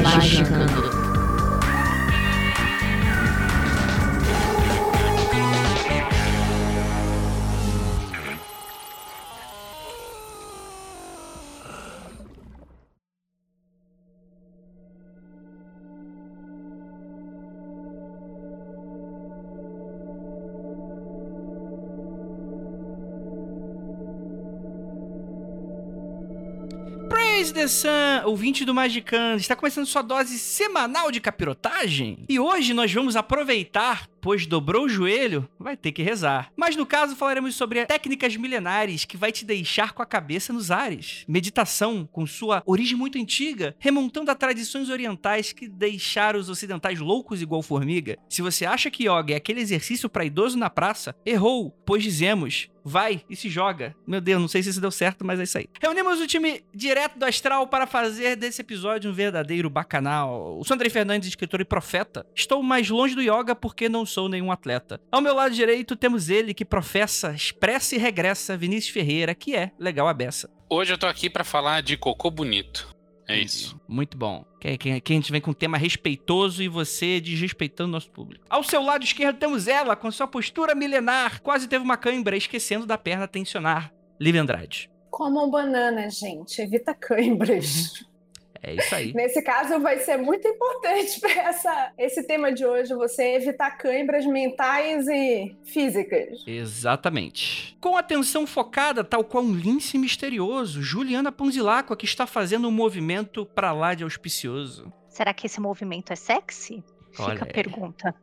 Magicando. Praise the Sun, ouvinte do Magicando, está começando sua dose semanal de capirotagem? E hoje nós vamos aproveitar, pois dobrou o joelho, vai ter que rezar. Mas no caso falaremos sobre técnicas milenares que vai te deixar com a cabeça nos ares. Meditação, com sua origem muito antiga, remontando a tradições orientais que deixaram os ocidentais loucos igual formiga. Se você acha que yoga é aquele exercício para idoso na praça, errou, pois dizemos vai e se joga. Meu Deus, não sei se isso deu certo, mas é isso aí. Reunimos o time direto do Astral para fazer desse episódio um verdadeiro bacanal. O Sandrei Fernandes, escritor e profeta. Estou mais longe do yoga porque não sou nenhum atleta. Ao meu lado direito temos ele que professa, expressa e regressa, Vinícius Ferreira, que é legal a beça. Hoje eu tô aqui pra falar de cocô bonito. É isso. Muito bom. Que, que, que a gente vem com um tema respeitoso e você desrespeitando o nosso público. Ao seu lado esquerdo temos ela, com sua postura milenar, quase teve uma cãibra, esquecendo da perna tensionar. Lívia Andrade. Comam banana, gente. Evita câimbras. É isso aí. Nesse caso, vai ser muito importante para essa, esse tema de hoje, você evitar câimbras mentais e físicas. Exatamente. Com atenção focada, tal qual um lince misterioso, Juliana Ponzilacqua, que está fazendo um movimento para lá de auspicioso. Será que esse movimento é sexy? Olha Fica a pergunta.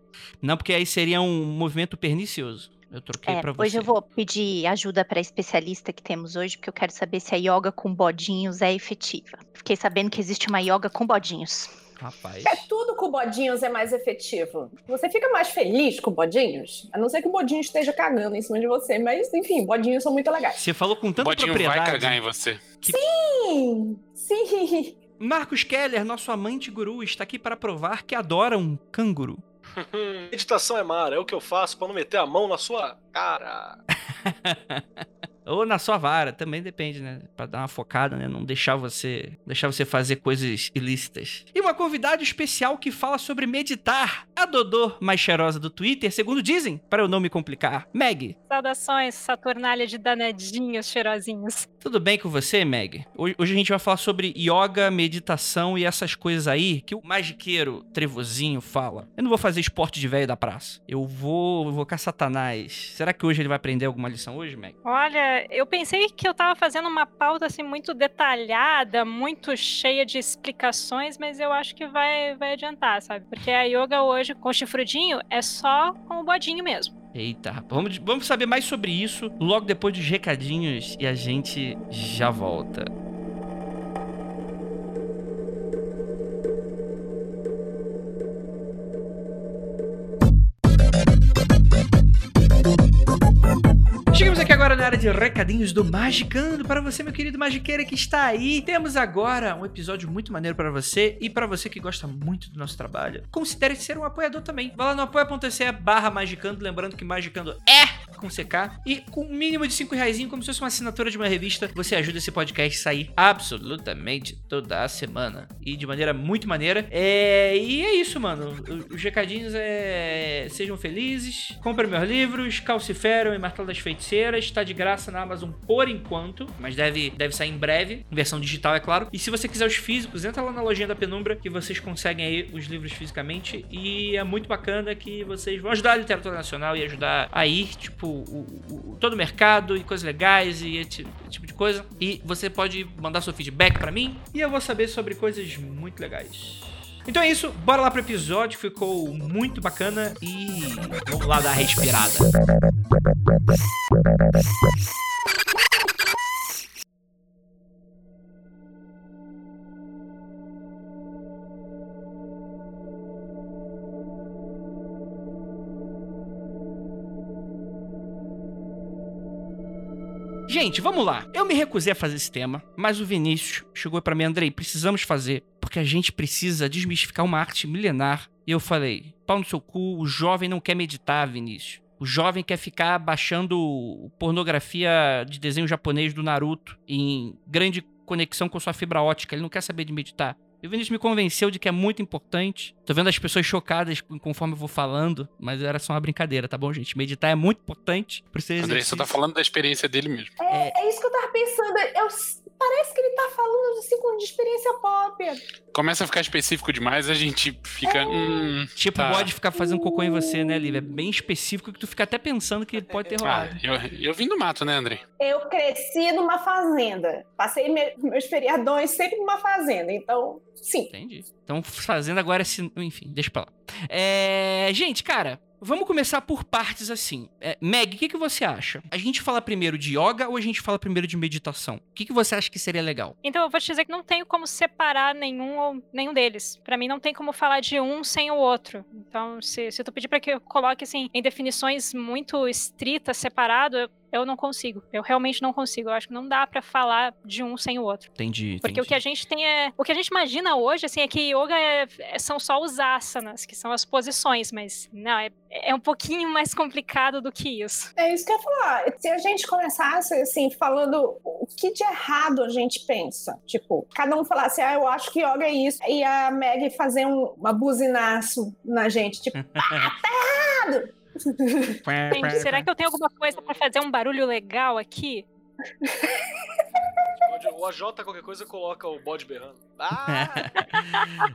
Não, porque aí seria um movimento pernicioso. Eu troquei É, pra você. hoje eu vou pedir ajuda para especialista que temos hoje, porque eu quero saber se a yoga com bodinhos é efetiva. Fiquei sabendo que existe uma yoga com bodinhos. Rapaz. É tudo com bodinhos é mais efetivo. Você fica mais feliz com bodinhos? A não ser que o bodinho esteja cagando em cima de você. Mas, enfim, bodinhos são muito legais. Você falou com O tanta bodinho vai propriedade. cagar em você. Sim! Sim! Marcos Keller, nosso amante guru, está aqui para provar que adora um canguru. Meditação é mar, é o que eu faço pra não meter a mão na sua cara. Ou na sua vara, também depende, né? Pra dar uma focada, né? Não deixar você, deixar você fazer coisas ilícitas. E uma convidada especial que fala sobre meditar. A Dodô mais cheirosa do Twitter, segundo dizem, para eu não me complicar. Meg, Saudações, Saturnália de danadinhos cheirosinhos. Tudo bem com você, Meg? Hoje a gente vai falar sobre yoga, meditação e essas coisas aí que o magiqueiro trevozinho fala. Eu não vou fazer esporte de velho da praça. Eu vou invocar Satanás. Será que hoje ele vai aprender alguma lição hoje, Meg? Olha, eu pensei que eu tava fazendo uma pauta assim muito detalhada, muito cheia de explicações, mas eu acho que vai, vai adiantar, sabe? Porque a yoga hoje com o chifrudinho é só com o bodinho mesmo. Eita. Vamos, vamos saber mais sobre isso logo depois dos recadinhos e a gente já volta. Agora na área de recadinhos do Magicando. Para você, meu querido magiqueira que está aí, temos agora um episódio muito maneiro para você e para você que gosta muito do nosso trabalho. Considere ser um apoiador também. Vá lá no apoia.se barra Magicando, lembrando que Magicando é com CK e com um mínimo de 5 reais, como se fosse uma assinatura de uma revista, você ajuda esse podcast a sair absolutamente toda a semana e de maneira muito maneira. É... E é isso, mano. Os recadinhos é... Sejam felizes, comprem meus livros, Calciferam e Martelo das Feiticeiras, está de graça na Amazon por enquanto, mas deve, deve sair em breve, versão digital, é claro. E se você quiser os físicos, entra lá na lojinha da Penumbra que vocês conseguem aí os livros fisicamente e é muito bacana que vocês vão ajudar a literatura nacional e ajudar aí, tipo, o, o- todo o mercado e coisas legais e esse tipo de coisa. E você pode mandar seu feedback pra mim e eu vou saber sobre coisas muito legais. Então é isso, bora lá pro episódio, ficou muito bacana e vamos lá dar a respirada. Gente, vamos lá. Eu me recusei a fazer esse tema, mas o Vinícius chegou pra mim, Andrei, precisamos fazer, porque a gente precisa desmistificar uma arte milenar. E eu falei, pau no seu cu, o jovem não quer meditar, Vinícius. O jovem quer ficar baixando pornografia de desenho japonês do Naruto em grande conexão com sua fibra ótica. Ele não quer saber de meditar. E o Vinícius me convenceu de que é muito importante. Tô vendo as pessoas chocadas conforme eu vou falando, mas era só uma brincadeira, tá bom, gente? Meditar é muito importante pro seu André, você tá falando da experiência dele mesmo. É, é isso que eu tava pensando. Eu, parece que ele tá falando assim com de experiência pop. Começa a ficar específico demais, a gente fica. Hum, Tipo, tá. pode ficar fazendo cocô em você, né, Lívia? É bem específico que tu fica até pensando que pode ter Ah, rolado. eu, eu vim do mato, né, André? Eu cresci numa fazenda. Passei me- meus feriadões sempre numa fazenda. Então, sim. Entendi. Então, fazendo agora esse. Enfim, deixa pra lá. É... Gente, cara, vamos começar por partes assim. É, Meg, o que, que você acha? A gente fala primeiro de yoga ou a gente fala primeiro de meditação? O que, que você acha que seria legal? Então eu vou te dizer que não tenho como separar nenhum nenhum deles. Pra mim não tem como falar de um sem o outro. Então, se, se tu pedir pra que eu coloque assim em definições muito estritas, separado, eu, eu não consigo. Eu realmente não consigo. Eu acho que não dá pra falar de um sem o outro. Entendi. Porque o que a gente tem é. O que a gente imagina hoje, assim, é que yoga é- é- são só os asanas, que são as posições, mas não, é, é um pouquinho mais complicado do que isso. É isso que eu ia falar. Se a gente começasse, assim, falando o que de errado a gente pensa. Tipo, cada um falasse, ah, eu acho que yoga é isso. E a Meg fazer um uma buzinaço na gente. Tipo, Gente, será que eu tenho alguma coisa pra fazer um barulho legal aqui? O AJ, qualquer coisa, coloca o bode berrando. Ah!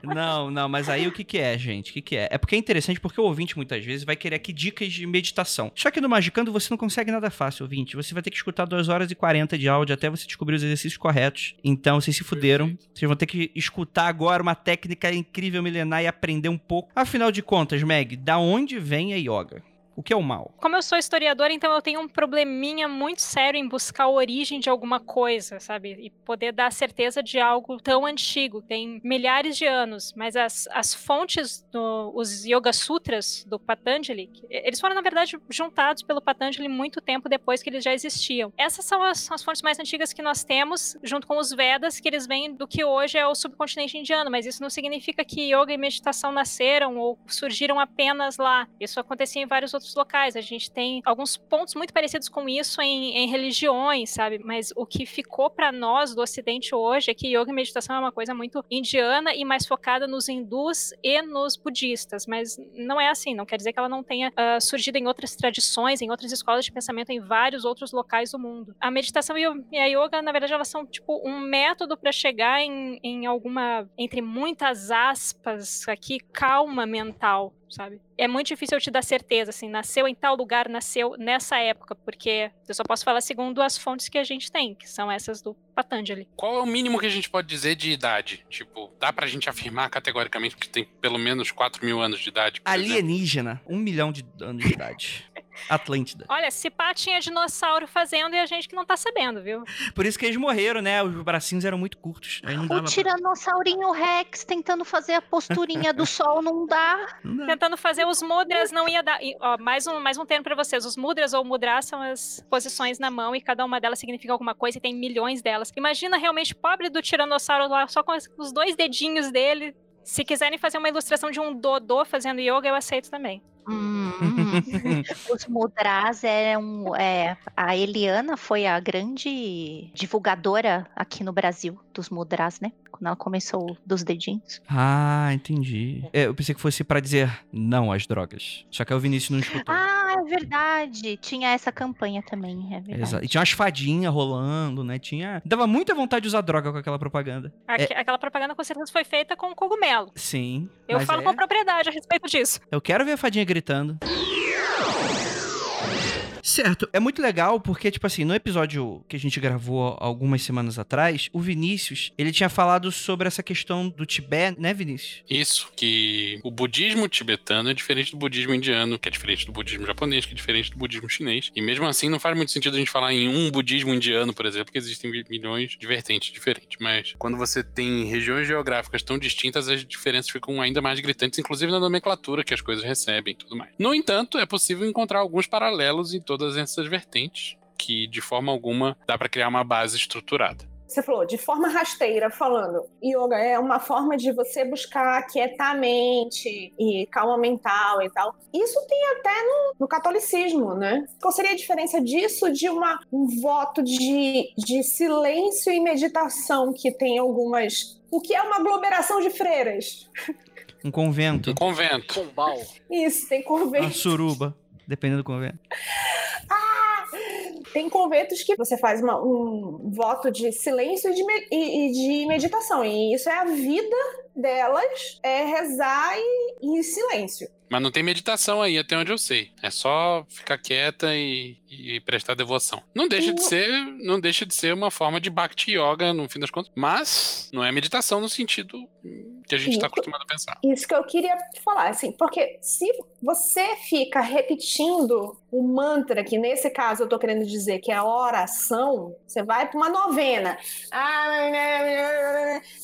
não, não, mas aí o que que é, gente? O que que é? É porque é interessante porque o ouvinte muitas vezes vai querer aqui dicas de meditação. Só que no Magicando você não consegue nada fácil, ouvinte. Você vai ter que escutar 2 horas e 40 de áudio até você descobrir os exercícios corretos. Então vocês se fuderam. Perfeito. Vocês vão ter que escutar agora uma técnica incrível milenar e aprender um pouco. Afinal de contas, Meg, da onde vem a yoga? O que é o mal? Como eu sou historiadora, então eu tenho um probleminha muito sério em buscar a origem de alguma coisa, sabe? E poder dar certeza de algo tão antigo. Tem milhares de anos, mas as, as fontes, do, os Yoga Sutras do Patanjali, eles foram, na verdade, juntados pelo Patanjali muito tempo depois que eles já existiam. Essas são as, as fontes mais antigas que nós temos, junto com os Vedas, que eles vêm do que hoje é o subcontinente indiano, mas isso não significa que yoga e meditação nasceram ou surgiram apenas lá. Isso acontecia em vários outros locais. A gente tem alguns pontos muito parecidos com isso em, em religiões, sabe? Mas o que ficou para nós do Ocidente hoje é que yoga e meditação é uma coisa muito indiana e mais focada nos hindus e nos budistas. Mas não é assim. Não quer dizer que ela não tenha ah, surgido em outras tradições, em outras escolas de pensamento em vários outros locais do mundo. A meditação e e a yoga, na verdade, elas são tipo um método para chegar em, em alguma, entre muitas aspas aqui, calma mental, sabe? É muito difícil eu te dar certeza, assim, nasceu em tal lugar, nasceu nessa época, porque eu só posso falar segundo as fontes que a gente tem, que são essas do Patanjali. Qual é o mínimo que a gente pode dizer de idade? Tipo, dá pra gente afirmar categoricamente que tem pelo menos 4 mil anos de idade? por exemplo? Alienígena, um milhão de anos de idade. Atlântida. Olha, se pá tinha dinossauro fazendo e a gente que não tá sabendo, viu? Por isso que eles morreram, né? Os bracinhos eram muito curtos. Aí não dava O pra- Tiranosaurinho Rex tentando fazer a posturinha do sol não dá. Não dá. Tentando fazer os mudras não ia dar. e, ó, mais, um, mais um termo pra vocês. Os mudras ou mudras são as posições na mão e cada uma delas significa alguma coisa e tem milhões delas. Imagina realmente pobre do tiranossauro lá só com os dois dedinhos dele. Se quiserem fazer uma ilustração de um dodô fazendo yoga, eu aceito também. Hum, hum. Os mudras eram. É, a Eliana foi a grande divulgadora aqui no Brasil dos mudras, né? Quando ela começou dos dedinhos. Ah, entendi. É, eu pensei que fosse pra dizer não às drogas. Só que aí o Vinícius não escutou. Ah, é verdade. Tinha essa campanha também, é verdade. Exato. E tinha umas fadinhas rolando, né? Tinha. Dava muita vontade de usar droga com aquela propaganda. Aque- Aquela propaganda com certeza foi feita com cogumelo. Sim. Eu falo é- com propriedade a respeito disso. Eu quero ver a fadinha gritando. Certo, é muito legal porque, tipo assim, no episódio que a gente gravou algumas semanas atrás, o Vinícius, ele tinha falado sobre essa questão do Tibete, né, Vinícius? Isso, que o budismo tibetano é diferente do budismo indiano, que é diferente do budismo japonês, que é diferente do budismo chinês. E mesmo assim, não faz muito sentido a gente falar em um budismo indiano, por exemplo, porque existem mi- milhões de vertentes diferentes. Mas quando você tem regiões geográficas tão distintas, as diferenças ficam ainda mais gritantes, inclusive na nomenclatura que as coisas recebem e tudo mais. No entanto, é possível encontrar alguns paralelos em todas essas vertentes. que de forma alguma dá para criar uma base estruturada. Você falou, de forma rasteira, falando, yoga é uma forma de você buscar aquietar a mente e calma mental e tal. Isso tem até no, no catolicismo, né? Qual seria a diferença disso de uma, um voto de, de silêncio e meditação que tem algumas. O que é uma aglomeração de freiras? Um convento. Um convento. Pombal. Isso, tem Uma convento. suruba. Dependendo do convento. Tem conventos que você faz uma- um voto de silêncio e de, me- e- e de meditação. E isso é a vida delas, é rezar em silêncio. Mas não tem meditação aí, até onde eu sei. É só ficar quieta e, e prestar devoção. Não deixa de ser, não deixa de ser uma forma de bhakti yoga no fim das contas, mas não é meditação no sentido que a gente está acostumado a pensar. Isso que eu queria falar, assim, porque se você fica repetindo o mantra, que nesse caso eu tô querendo dizer que é a oração, você vai para uma novena.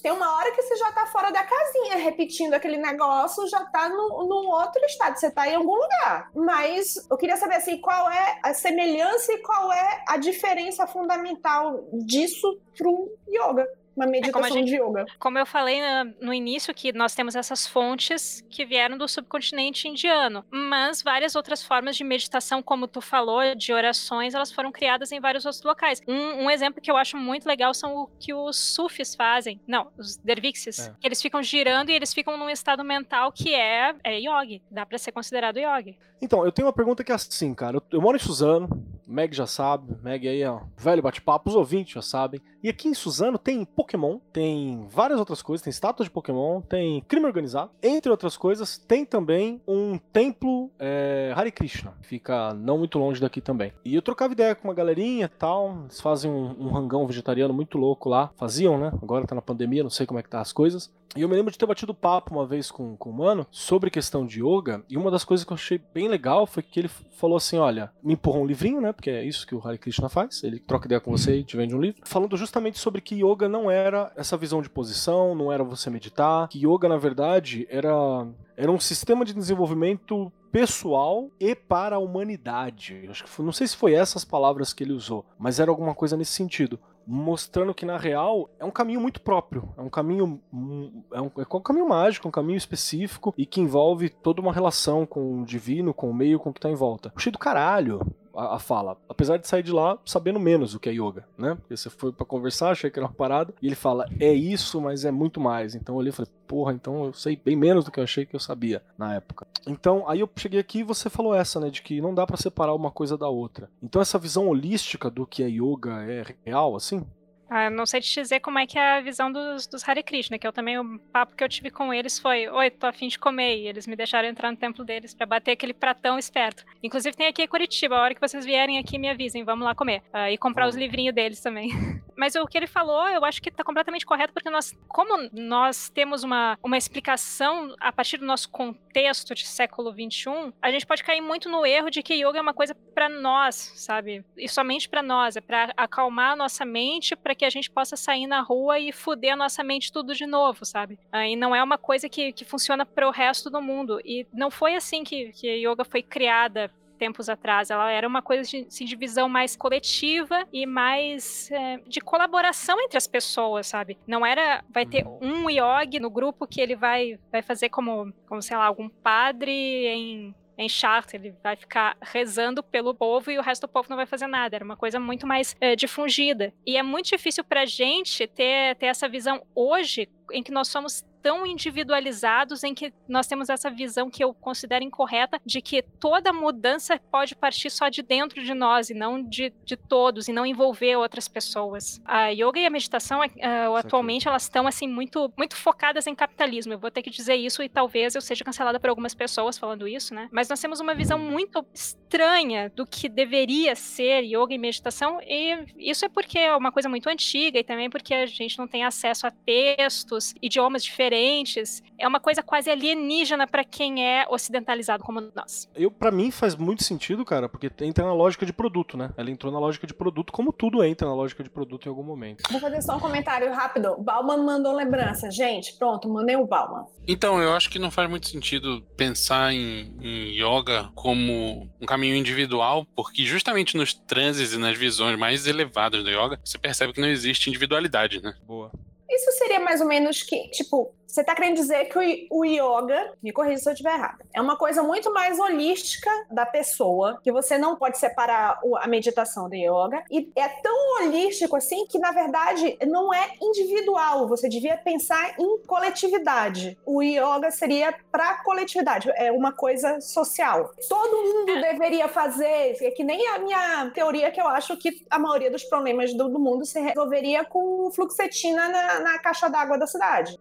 Tem uma hora que você já tá fora da casinha, repetindo aquele negócio, já tá no, num outro estado, você tá em algum lugar. Mas eu queria saber assim, qual é a semelhança e qual é a diferença fundamental disso pro yoga, uma meditação gente- de yoga. Como eu falei na- no início, que nós temos essas fontes que vieram do subcontinente indiano, mas várias outras formas de meditação, como tu falou, de orações, elas foram criadas em vários outros locais. Um, um exemplo que eu acho muito legal são o que os sufis fazem. Não, os dervixes. É. Que eles ficam girando e eles ficam num estado mental que é, é yogi. Dá pra ser considerado yogi. Então, eu tenho uma pergunta que é assim, cara. Eu, eu moro em Suzano, Meg já sabe, Meg aí é um velho bate-papo, os ouvintes já sabem. E aqui em Suzano tem Pokémon, tem várias outras coisas, tem estátuas de Pokémon, tem crime organizado. Entre outras coisas, tem também um templo é, Hare Krishna, fica não muito longe daqui também. E eu trocava ideia com uma galerinha e tal, eles fazem um, um rangão vegetariano muito louco lá. Faziam, né? Agora tá na pandemia, não sei como é que tá as coisas. E eu me lembro de ter batido papo uma vez com, com o Mano sobre questão de yoga, e uma das coisas que eu achei bem legal foi que ele falou assim: olha, me empurrou um livrinho, né? Porque é isso que o Hare Krishna faz. Ele troca ideia com você e te vende um livro. Falando justamente sobre que yoga não era essa visão de posição, não era você meditar. Que yoga, na verdade, era, era um sistema de desenvolvimento pessoal e para a humanidade. Acho que foi- não sei se foi essas palavras que ele usou, mas era alguma coisa nesse sentido mostrando que na real é um caminho muito próprio, é um caminho hum, é um, é um caminho mágico, um caminho específico e que envolve toda uma relação com o divino, com o meio, com o que tá em volta. Achei do caralho a, a fala, apesar de sair de lá sabendo menos o que é yoga, né? Porque você foi pra conversar, achei que era uma parada e ele fala é isso, mas é muito mais. Então eu olhei e falei, porra, então eu sei bem menos do que eu achei que eu sabia na época. Então, aí eu cheguei aqui e você falou essa, né, de que não dá pra separar uma coisa da outra. Então essa visão holística do que é yoga é real, assim? Ah, não sei te dizer como é que é a visão dos, dos Hare Krishna, que eu também, o papo que eu tive com eles foi, oi, tô afim de comer, e eles me deixaram entrar no templo deles pra bater aquele pratão esperto. Inclusive tem aqui em Curitiba, a hora que vocês vierem aqui me avisem, vamos lá comer. Ah, e comprar os livrinhos deles também. Mas o que ele falou, eu acho que tá completamente correto, porque nós, como nós temos uma, uma explicação a partir do nosso contexto de século XXI, a gente pode cair muito no erro de que yoga é uma coisa pra nós, sabe? E somente pra nós, é pra acalmar a nossa mente, pra que a gente possa sair na rua e fuder a nossa mente tudo de novo, sabe? Ah, E não é uma coisa que, que funciona pro resto do mundo. E não foi assim que, que yoga foi criada tempos atrás. Ela era uma coisa de, assim, de visão mais coletiva e mais é, de colaboração entre as pessoas, sabe? Não era vai ter um yogi no grupo que ele vai vai fazer como, como sei lá, algum padre em em Chartres, ele vai ficar rezando pelo povo e o resto do povo não vai fazer nada. Era uma coisa muito mais é, difundida. E é muito difícil pra gente ter, ter essa visão hoje em que nós somos tão individualizados em que nós temos essa visão que eu considero incorreta de que toda mudança pode partir só de dentro de nós e não de, de todos e não envolver outras pessoas. A yoga e a meditação uh, atualmente elas estão assim muito muito focadas em capitalismo. Eu vou ter que dizer isso e talvez eu seja cancelada por algumas pessoas falando isso, né? Mas nós temos uma visão muito estranha do que deveria ser yoga e meditação e isso é porque é uma coisa muito antiga e também porque a gente não tem acesso a textos, idiomas diferentes diferentes, é uma coisa quase alienígena para quem é ocidentalizado como nós. Eu, para mim, faz muito sentido, cara, porque entra na lógica de produto, né? Ela entrou na lógica de produto, como tudo entra na lógica de produto em algum momento. Vou fazer só um comentário rápido. Bauman mandou lembrança. Gente, pronto, mandei o Bauman. Então, eu acho que não faz muito sentido pensar em, em yoga como um caminho individual, porque justamente nos transes e nas visões mais elevadas do yoga, você percebe que não existe individualidade, né? Boa. Isso seria mais ou menos que, tipo, você está querendo dizer que o, yoga, me corrija se eu estiver errado, é uma coisa muito mais holística da pessoa, que você não pode separar a meditação do yoga. E é tão holístico assim que, na verdade, não é individual. Você devia pensar em coletividade. O yoga seria para coletividade, é uma coisa social. Todo mundo deveria fazer, é que nem a minha teoria que eu acho que a maioria dos problemas do, do mundo se resolveria com fluxetina na, na caixa d'água da cidade.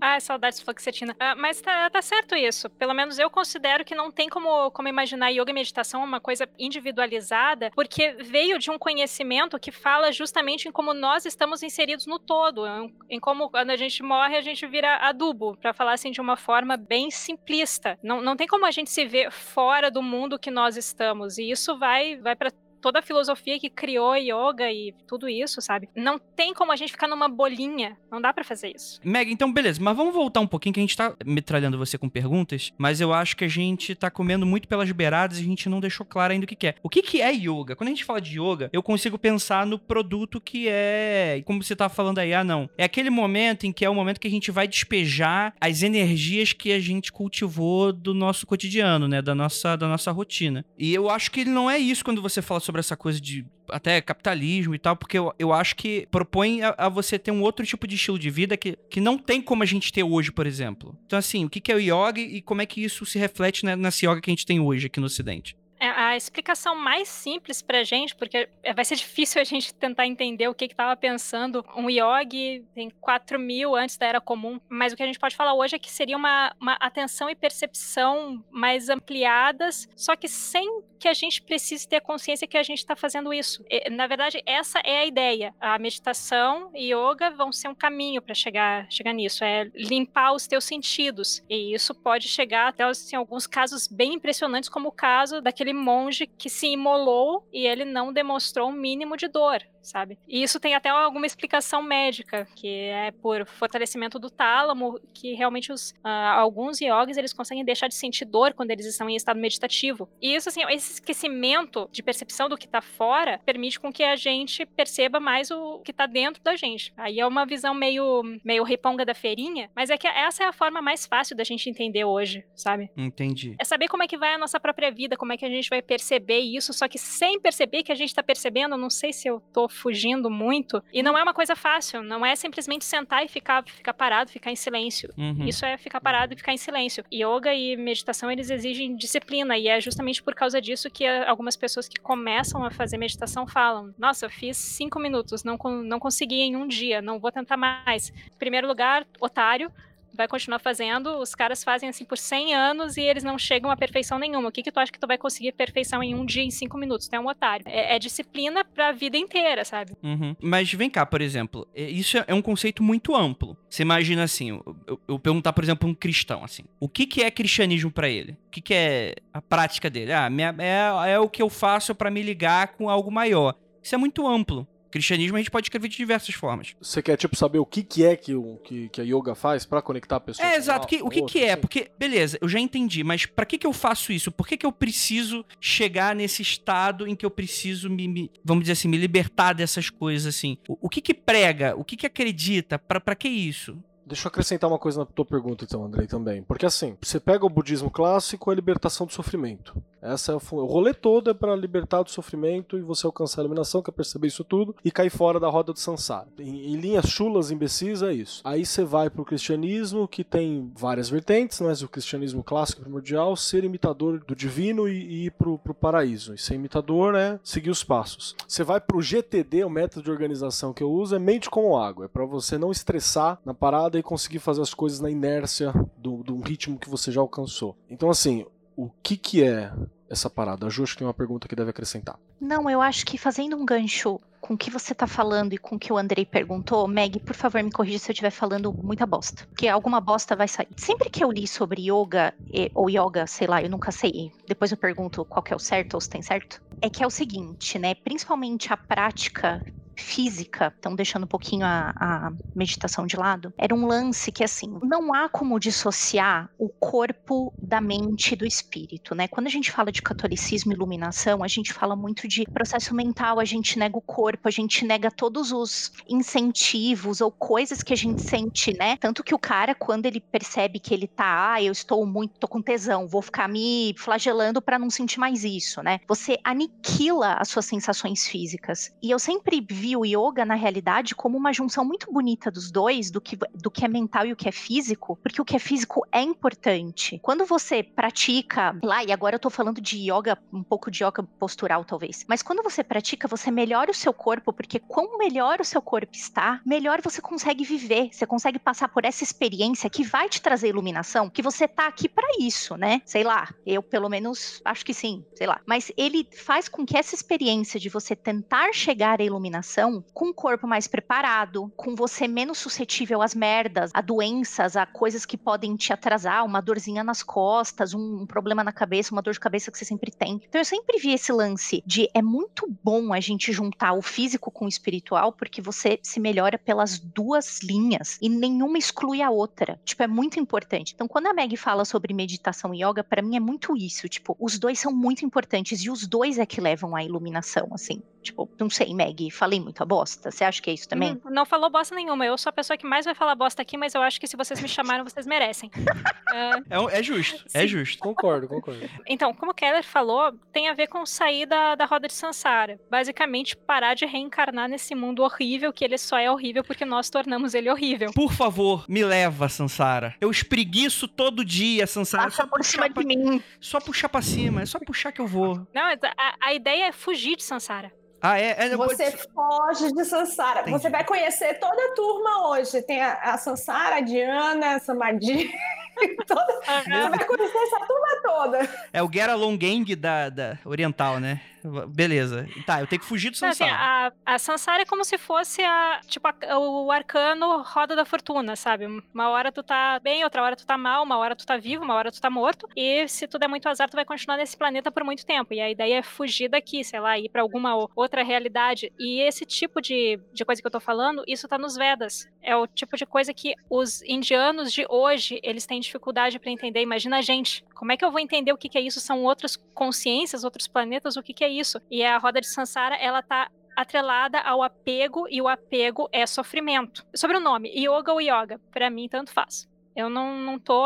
Ah, saudades fluoxetina. Ah, mas tá, tá certo isso. Pelo menos eu considero que não tem como, como imaginar yoga e meditação uma coisa individualizada, porque veio de um conhecimento que fala justamente em como nós estamos inseridos no todo, em, como quando a gente morre a gente vira adubo, pra falar assim de uma forma bem simplista. Não, não tem como a gente se ver fora do mundo que nós estamos, e isso vai, vai para toda a filosofia que criou yoga e tudo isso, sabe? Não tem como a gente ficar numa bolinha. Não dá pra fazer isso. Meg, então beleza, mas vamos voltar um pouquinho que a gente tá metralhando você com perguntas, mas eu acho que a gente tá comendo muito pelas beiradas e a gente não deixou claro ainda o que, que é. O que, que é yoga? Quando a gente fala de yoga, eu consigo pensar no produto que é. Como você tá falando aí, ah, não. É aquele momento em que é o momento que a gente vai despejar as energias que a gente cultivou do nosso cotidiano, né? Da nossa, da nossa rotina. E eu acho que ele não é isso quando você fala sobre essa coisa de até capitalismo e tal, porque eu, eu acho que propõe a, a você ter um outro tipo de estilo de vida que, que não tem como a gente ter hoje, por exemplo. Então, assim, o que, que é o yoga e como é que isso se reflete né, nessa yoga que a gente tem hoje aqui no Ocidente? É a explicação mais simples pra gente, porque é- vai ser difícil a gente tentar entender o que que tava pensando um yogi tem 4 mil antes da Era Comum, mas o que a gente pode falar hoje é que seria uma, uma atenção e percepção mais ampliadas, só que sem que a gente precise ter consciência que a gente está fazendo isso. E, na verdade, essa é a ideia. A meditação e yoga vão ser um caminho para chegar, chegar nisso, é limpar os teus sentidos. E isso pode chegar até assim, alguns casos bem impressionantes, como o caso daquele monge que se imolou e ele não demonstrou um mínimo de dor, sabe? E isso tem até alguma explicação médica, que é por fortalecimento do tálamo, que realmente os, ah, alguns yogis eles conseguem deixar de sentir dor quando eles estão em estado meditativo. E isso, assim, esse esquecimento de percepção do que tá fora permite com que a gente perceba mais o que tá dentro da gente. Aí é uma visão meio, meio riponga da feirinha, mas é que essa é a forma mais fácil da gente entender hoje, sabe? Entendi. É saber como é que vai a nossa própria vida, como é que a gente vai perceber isso, só que sem perceber que a gente tá percebendo, não sei se eu tô fugindo muito. E não é uma coisa fácil, não é simplesmente sentar e ficar, ficar parado, ficar em silêncio. Uhum. Isso é ficar parado e ficar em silêncio. Yoga e meditação, eles exigem disciplina, e é justamente por causa disso que ah, algumas pessoas que começam a fazer meditação falam: Nossa, eu fiz cinco minutos, não, não consegui em um dia, não vou tentar mais. Em primeiro lugar, otário. Vai continuar fazendo, os caras fazem assim por 100 anos e eles não chegam a perfeição nenhuma. O que, que tu acha que tu vai conseguir perfeição em um dia, em cinco minutos? Tu é um otário. É, é disciplina pra vida inteira, sabe? Uhum. Mas vem cá, por exemplo, é- isso é um conceito muito amplo. Você imagina assim, eu, eu- eu perguntar, por exemplo, um cristão, assim, o que, que é cristianismo pra ele? O que, que é a prática dele? Ah, minha- é, é o que eu faço pra me ligar com algo maior. Isso é muito amplo. Cristianismo a gente pode escrever de diversas formas. Você quer, tipo, saber o que, que é que, o, que, que a yoga faz pra conectar a pessoa? É, exato. Que- o que, outra, que é? assim? Porque, beleza, eu já entendi, mas pra que, que eu faço isso? Por que, que eu preciso chegar nesse estado em que eu preciso me, me- vamos dizer assim, me libertar dessas coisas, assim? O, o que que prega? O que que acredita? Pra, pra que isso? Deixa eu acrescentar uma coisa na tua pergunta, então, Andrei, também. Porque assim, você pega o budismo clássico, é a libertação do sofrimento. Essa é o, o rolê todo é para libertar do sofrimento e você alcançar a iluminação, que é perceber isso tudo, e cair fora da roda do samsara. Em, em linhas chulas, imbecis, é isso. Aí você vai pro cristianismo, que tem várias vertentes, mas o cristianismo clássico primordial, ser imitador do divino e, e ir pro, pro paraíso. E ser imitador é seguir os passos. Você vai pro GTD, o método de organização que eu uso, é mente como água. É para você não estressar na parada e conseguir fazer as coisas na inércia do, do ritmo que você já alcançou. Então, assim, o que que é essa parada? A Ju acho que tem uma pergunta que deve acrescentar. Não, eu acho que fazendo um gancho com o que você tá falando e com o que o Andrei perguntou, Meg, por favor, me corrija se eu estiver falando muita bosta. Porque alguma bosta vai sair. Sempre que eu li sobre yoga, ou yoga, sei lá, eu nunca sei. Depois eu pergunto qual que é o certo ou se tem certo. É que é o seguinte, né? Principalmente a prática física, então deixando um pouquinho a, a meditação de lado, era um lance que assim, não há como dissociar o corpo da mente do espírito, né? Quando a gente fala de catolicismo e iluminação, a gente fala muito de processo mental, a gente nega o corpo, a gente nega todos os incentivos ou coisas que a gente sente, né? Tanto que o cara, quando ele percebe que ele tá, ah, eu estou muito, tô com tesão, vou ficar me flagelando para não sentir mais isso, né? Você aniquila as suas sensações físicas. E eu sempre vi o yoga, na realidade, como uma junção muito bonita dos dois, do que, do que é mental e o que é físico, porque o que é físico é importante. Quando você pratica lá, e agora eu tô falando de yoga, um pouco de yoga postural, talvez, mas quando você pratica, você melhora o seu corpo, porque quão melhor o seu corpo está, melhor você consegue viver, você consegue passar por essa experiência que vai te trazer iluminação, que você tá aqui para isso, né? Sei lá, eu pelo menos acho que sim, sei lá. Mas ele faz com que essa experiência de você tentar chegar à iluminação com o corpo mais preparado, com você menos suscetível às merdas, a doenças, a coisas que podem te atrasar, uma dorzinha nas costas, um, um problema na cabeça, uma dor de cabeça que você sempre tem. Então eu sempre vi esse lance de é muito bom a gente juntar o físico com o espiritual, porque você se melhora pelas duas linhas e nenhuma exclui a outra. Tipo, é muito importante. Então, quando a Meg fala sobre meditação e yoga, para mim é muito isso. Tipo, os dois são muito importantes e os dois é que levam à iluminação, assim. Tipo, não sei, Meg, falei muita bosta. Você acha que é isso também? Hum, Não falou bosta nenhuma. Eu sou a pessoa que mais vai falar bosta aqui, mas eu acho que se vocês me chamaram, vocês merecem. Ah, É, é justo, é Sim. justo. Concordo, concordo. então, como o Keller falou, tem a ver com sair da, da roda de Sansara. Basicamente, parar de reencarnar nesse mundo horrível, que ele só é horrível porque nós tornamos ele horrível. Por favor, me leva, Sansara. Eu espreguiço todo dia, Sansara. É Passa só por cima puxar, pra, de mim. só puxar pra cima. É só puxar que eu vou. Não, mas a, a ideia é fugir de Sansara. Ah, é? é Você foge de Sansara. Entendi. Você vai conhecer toda a turma hoje. Tem a, a Sansara, a Diana, a Samadhi. toda... Você vai conhecer essa turma toda. É o Get Along Gang da, da Oriental, né? Beleza. Tá, eu tenho que fugir do assim, Sansara. a, a Sansara é como se fosse a, tipo, a- o arcano roda da fortuna, sabe? Uma hora tu tá bem, outra hora tu tá mal, uma hora tu tá vivo, uma hora tu tá morto. E se tu der muito azar, tu vai continuar nesse planeta por muito tempo. E a ideia é fugir daqui, sei lá, ir pra alguma outra realidade. E esse tipo de, de coisa que eu tô falando, isso tá nos Vedas. É o tipo de coisa que os indianos de hoje, eles têm dificuldade pra entender. Imagina a gente. Como é que eu vou entender o que, que é isso? São outras consciências, outros planetas, o que, que é isso? E a roda de Sansara, ela tá atrelada ao apego e o apego é sofrimento. Sobre o nome, yoga ou yoga, pra mim tanto faz. Eu não, não, tô,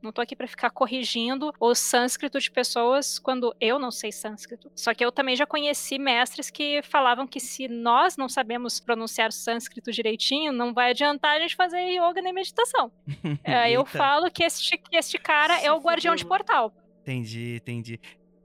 não tô aqui pra ficar corrigindo o sânscrito de pessoas quando eu não sei sânscrito. Só que eu também já conheci mestres que falavam que se nós não sabemos pronunciar sânscrito direitinho, não vai adiantar a gente fazer yoga nem meditação. É, eu falo que este, que este cara Se é o guardião de portal. Entendi, entendi.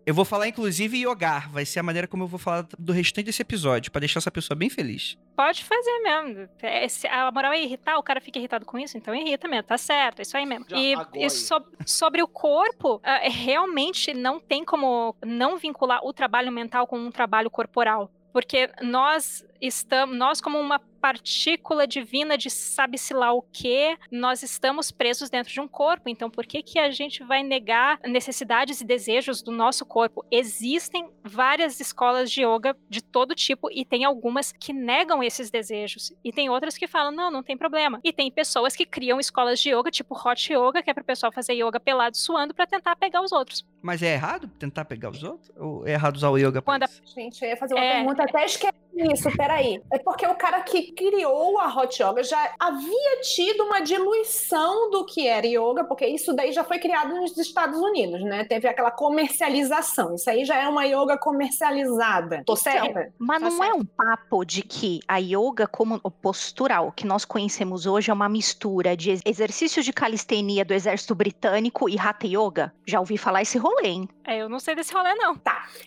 Eu vou falar, inclusive, yogar. Vai ser a maneira como eu vou falar do restante desse episódio, pra deixar essa pessoa bem feliz. Pode fazer mesmo. É, se a moral é irritar, o cara fica irritado com isso, então irrita mesmo, tá certo, é isso aí mesmo. Já E, e sob- sobre o corpo, ah, é, realmente não tem como não vincular o trabalho mental com um trabalho corporal. Porque nós estamos, nós como uma partícula divina de sabe-se lá o que, nós estamos presos dentro de um corpo. Então, por que que a gente vai negar necessidades e desejos do nosso corpo? Existem várias escolas de yoga de todo tipo e tem algumas que negam esses desejos e tem outras que falam não, não tem problema. E tem pessoas que criam escolas de yoga, tipo hot yoga, que é para o pessoal fazer yoga pelado suando para tentar pegar os outros. Mas é errado tentar pegar os outros? Ou é errado usar o yoga pra Quando a- isso? Gente, eu ia fazer uma É. pergunta, até esqueci isso, peraí. É porque o cara que criou a Hot Yoga já havia tido uma diluição do que era yoga, porque isso daí já foi criado nos Estados Unidos, né? Teve aquela comercialização. Isso aí já é uma yoga comercializada. Tô Então, certa? Mas Tá não é um papo de que a yoga como o postural que nós conhecemos hoje é uma mistura de ex- exercícios de calistenia do exército britânico e hatha yoga? Já ouvi falar esse rolê, hein? É, eu não sei desse rolê não.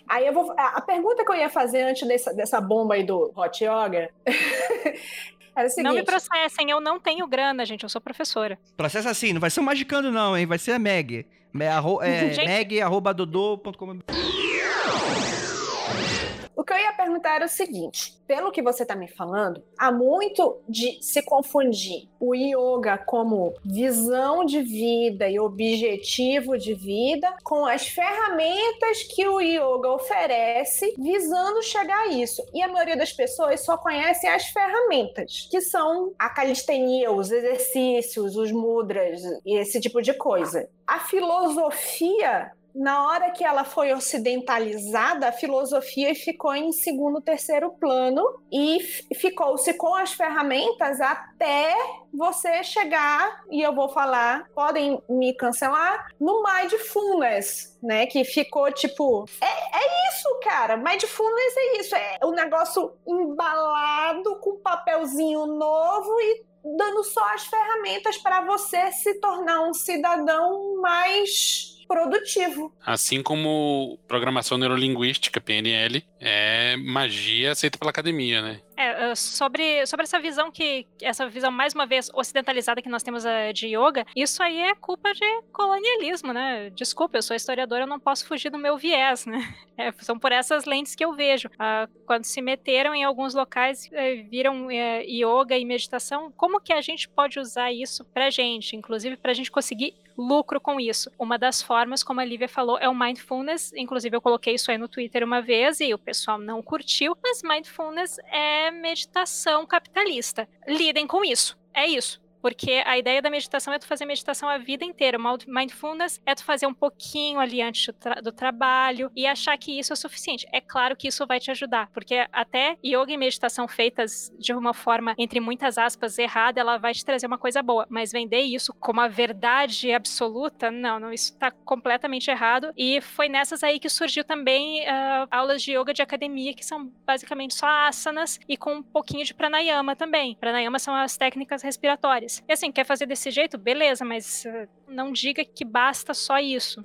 Aí eu vou. A a pergunta que eu ia fazer antes dessa, dessa bomba aí do Hot Yoga era o seguinte. Não me processem, eu não tenho grana, gente, eu sou professora. Processo assim, não vai ser o Magicando não, hein? Vai ser a Meg. Me- arro- é, Gente. Meg, arroba dodô.com. O que eu ia perguntar era o seguinte: pelo que você está me falando, há muito de se confundir o yoga como visão de vida e objetivo de vida com as ferramentas que o yoga oferece visando chegar a isso. E a maioria das pessoas só conhece as ferramentas, que são a calistenia, os exercícios, os mudras e esse tipo de coisa. A filosofia na hora que ela foi ocidentalizada, a filosofia ficou em segundo, terceiro plano e ficou-se com as ferramentas até você chegar, e eu vou falar, podem me cancelar, no mindfulness, né? Que ficou tipo, é, é isso, cara, mindfulness é isso, é o um negócio embalado com papelzinho novo e dando só as ferramentas para você se tornar um cidadão mais produtivo. Assim como programação neurolinguística, PNL, é magia aceita pela academia, né? É, sobre, sobre essa visão que, essa visão mais uma vez ocidentalizada que nós temos eh, de yoga, isso aí é culpa de colonialismo, né? Desculpa, eu sou historiadora, eu não posso fugir do meu viés, né? É, são por essas lentes que eu vejo. Ah, quando se meteram em alguns locais, é, viram é, yoga e meditação, como que a gente pode usar isso pra gente, inclusive pra gente conseguir lucro com isso. Uma das formas, como a Lívia falou, é o mindfulness. Inclusive, eu coloquei isso aí no Twitter uma vez e o pessoal não curtiu, mas mindfulness é meditação capitalista. Lidem com isso. É isso. Porque a ideia da meditação é tu fazer meditação a vida inteira. Mindfulness é tu fazer um pouquinho ali antes do, tra do, trabalho e achar que isso é suficiente. É claro que isso vai te ajudar, porque até yoga e meditação feitas de uma forma, entre muitas aspas, errada, ela vai te trazer uma coisa boa. Mas vender isso como a verdade absoluta, não, não isso está completamente errado. E foi nessas aí que surgiu também uh, aulas de yoga de academia, que são basicamente só asanas e com um pouquinho de pranayama também. Pranayama são as técnicas respiratórias. E assim, quer fazer desse jeito? Beleza, mas uh, não diga que basta só isso.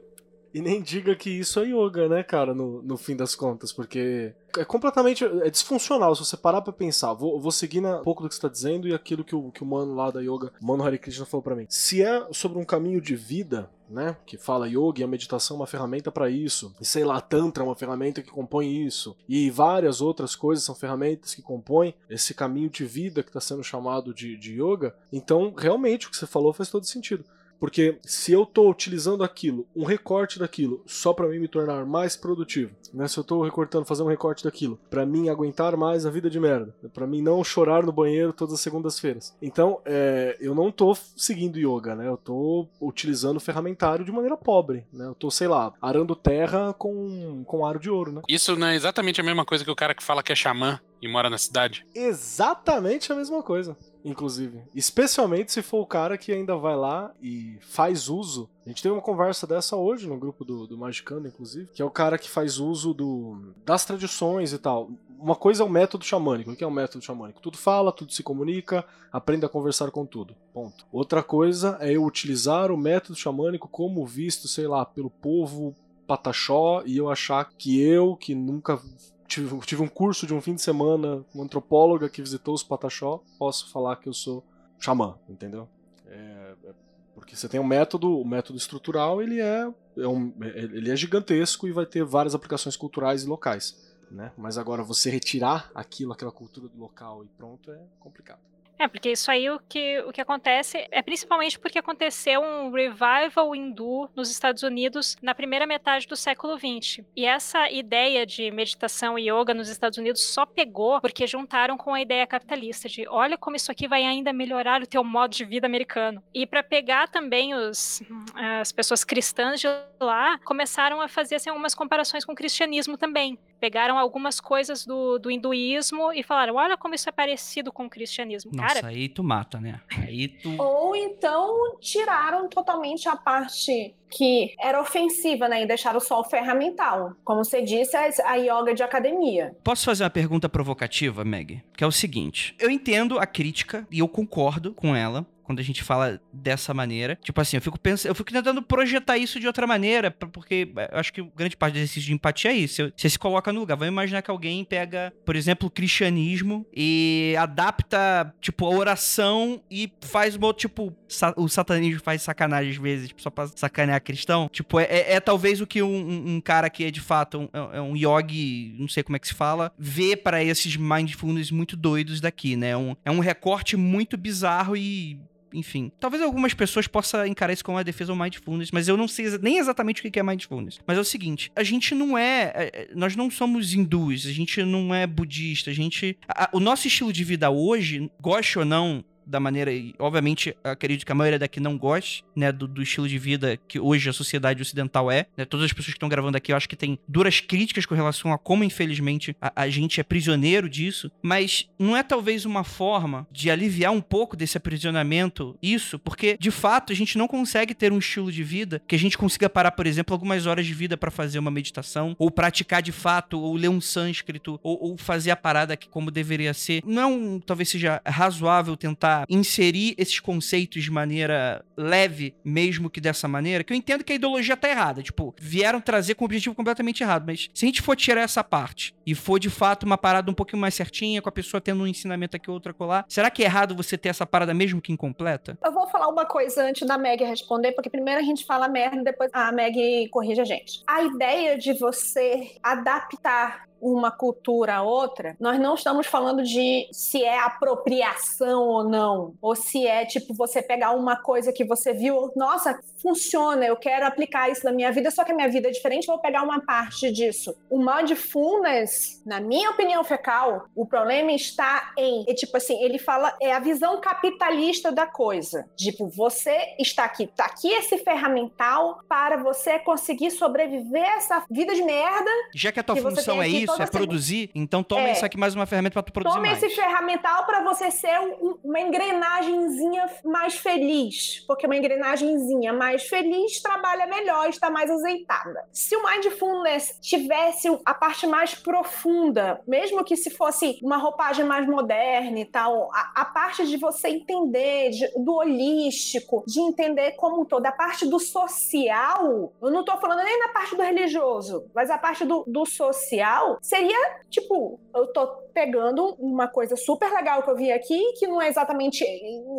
E nem diga que isso é yoga, né, cara, no, no fim das contas, porque é completamente é disfuncional se você parar pra pensar. Vou, vou seguir um pouco do que você tá dizendo e aquilo que o, que o mano lá da yoga, mano Hare Krishna falou para mim. Se é sobre um caminho de vida, né, que fala yoga e a meditação é uma ferramenta para isso, e sei lá, tantra é uma ferramenta que compõe isso, e várias outras coisas são ferramentas que compõem esse caminho de vida que está sendo chamado de, de yoga, então realmente o que você falou faz todo sentido. Porque se eu estou utilizando aquilo, um recorte daquilo, só para mim me tornar mais produtivo, né? Se eu estou recortando, fazendo um recorte daquilo, para mim aguentar mais a vida de merda, para mim não chorar no banheiro todas as segundas-feiras. Então, é, eu não estou seguindo yoga, né? Eu estou utilizando o ferramentário de maneira pobre, né? Eu estou, sei lá, arando terra com, com aro de ouro, né? Isso não é exatamente a mesma coisa que o cara que fala que é xamã e mora na cidade? Exatamente a mesma coisa inclusive. Especialmente se for o cara que ainda vai lá e faz uso. A gente teve uma conversa dessa hoje no grupo do, do Magicando, inclusive, que é o cara que faz uso do, das tradições e tal. Uma coisa é o método xamânico. O que é o método xamânico? Tudo fala, tudo se comunica, aprende a conversar com tudo. Ponto. Outra coisa é eu utilizar o método xamânico como visto, sei lá, pelo povo pataxó e eu achar que eu, que nunca tive, tive um curso de um fim de semana com uma antropóloga que visitou os Pataxó, posso falar que eu sou xamã, entendeu? É, é, porque você tem um método, o método estrutural, ele é, é um, ele é gigantesco e vai ter várias aplicações culturais e locais. Né? Mas agora você retirar aquilo, aquela cultura do local e pronto, é complicado. É, porque isso aí o que, o que acontece é principalmente porque aconteceu um revival hindu nos Estados Unidos na primeira metade do século XX. E essa ideia de meditação e yoga nos Estados Unidos só pegou porque juntaram com a ideia capitalista de olha como isso aqui vai ainda melhorar o teu modo de vida americano. E para pegar também os, as pessoas cristãs de lá, começaram a fazer assim, algumas comparações com o cristianismo também. Pegaram algumas coisas do, do hinduísmo e falaram: olha como isso é parecido com o cristianismo. Nossa, Cara, aí tu mata, né? Aí tu. Ou então tiraram totalmente a parte que era ofensiva, né? E deixaram só o ferramental. Como você disse, a yoga de academia. Posso fazer uma pergunta provocativa, Meg? Que é o seguinte: eu entendo a crítica e eu concordo com ela quando a gente fala dessa maneira. Tipo assim, eu fico pensando, eu fico tentando projetar isso de outra maneira, porque eu acho que grande parte do exercício de empatia é isso. Você se coloca no lugar. Vamos imaginar que alguém pega, por exemplo, o cristianismo e adapta, tipo, a oração e faz uma, tipo, o satanismo faz sacanagem às vezes, tipo, só pra sacanear cristão. Tipo, é, é- é talvez o que um, um- cara que é de fato um, é um yogi, não sei como é que se fala, vê pra esses mindfulness muito doidos daqui, né? Um, é um recorte muito bizarro e enfim, talvez algumas pessoas possam encarar isso como uma defesa ao mindfulness, mas eu não sei nem exatamente o que é mindfulness. Mas é o seguinte, a gente não é, é, é, nós não somos hindus, a gente não é budista, a gente, a- o nosso estilo de vida hoje, goste ou não da maneira, e obviamente acredito que a maioria daqui não goste, né, do, do estilo de vida que hoje a sociedade ocidental é, né, todas as pessoas que estão gravando aqui eu acho que tem duras críticas com relação a como infelizmente a, a gente é prisioneiro disso, mas não é talvez uma forma de aliviar um pouco desse aprisionamento isso, porque de fato a gente não consegue ter um estilo de vida que a gente consiga parar, por exemplo, algumas horas de vida para fazer uma meditação, ou praticar de fato, ou ler um sânscrito, ou, ou fazer a parada aqui como deveria ser. Não, talvez seja razoável tentar inserir esses conceitos de maneira leve, mesmo que dessa maneira, que eu entendo que a ideologia tá errada, tipo, vieram trazer com o objetivo completamente errado, mas se a gente for tirar essa parte e for de fato uma parada um pouquinho mais certinha, com a pessoa tendo um ensinamento aqui outra colar, será que é errado você ter essa parada mesmo que incompleta? Eu vou falar uma coisa antes da Meg responder, porque primeiro a gente fala merda, depois a Meg corrige a gente. A ideia de você adaptar uma cultura a outra, nós não estamos falando de se é apropriação ou não, ou se é tipo você pegar uma coisa que você viu, nossa, funciona, eu quero aplicar isso na minha vida, só que a minha vida é diferente, vou pegar uma parte disso. O mindfulness, na minha opinião fecal, o problema está em, é tipo assim, ele fala, é a visão capitalista da coisa. Tipo, você está aqui, tá aqui esse ferramental para você conseguir sobreviver a essa vida de merda. Já que a tua função é aqui isso, toda é semana. produzir, então toma É. isso aqui mais uma ferramenta pra tu produzir Toma mais. esse ferramental para você ser um- uma engrenagemzinha mais feliz, porque uma engrenagemzinha mais feliz trabalha melhor, está mais azeitada. Se o mindfulness tivesse a parte mais profunda, mesmo que se fosse uma roupagem mais moderna e tal, a, a parte de você entender de- do holístico, de entender como um todo, a parte do social, eu não tô falando nem da parte do religioso, mas a parte do, do social seria tipo, eu tô pegando uma coisa super legal que eu vi aqui, que não é exatamente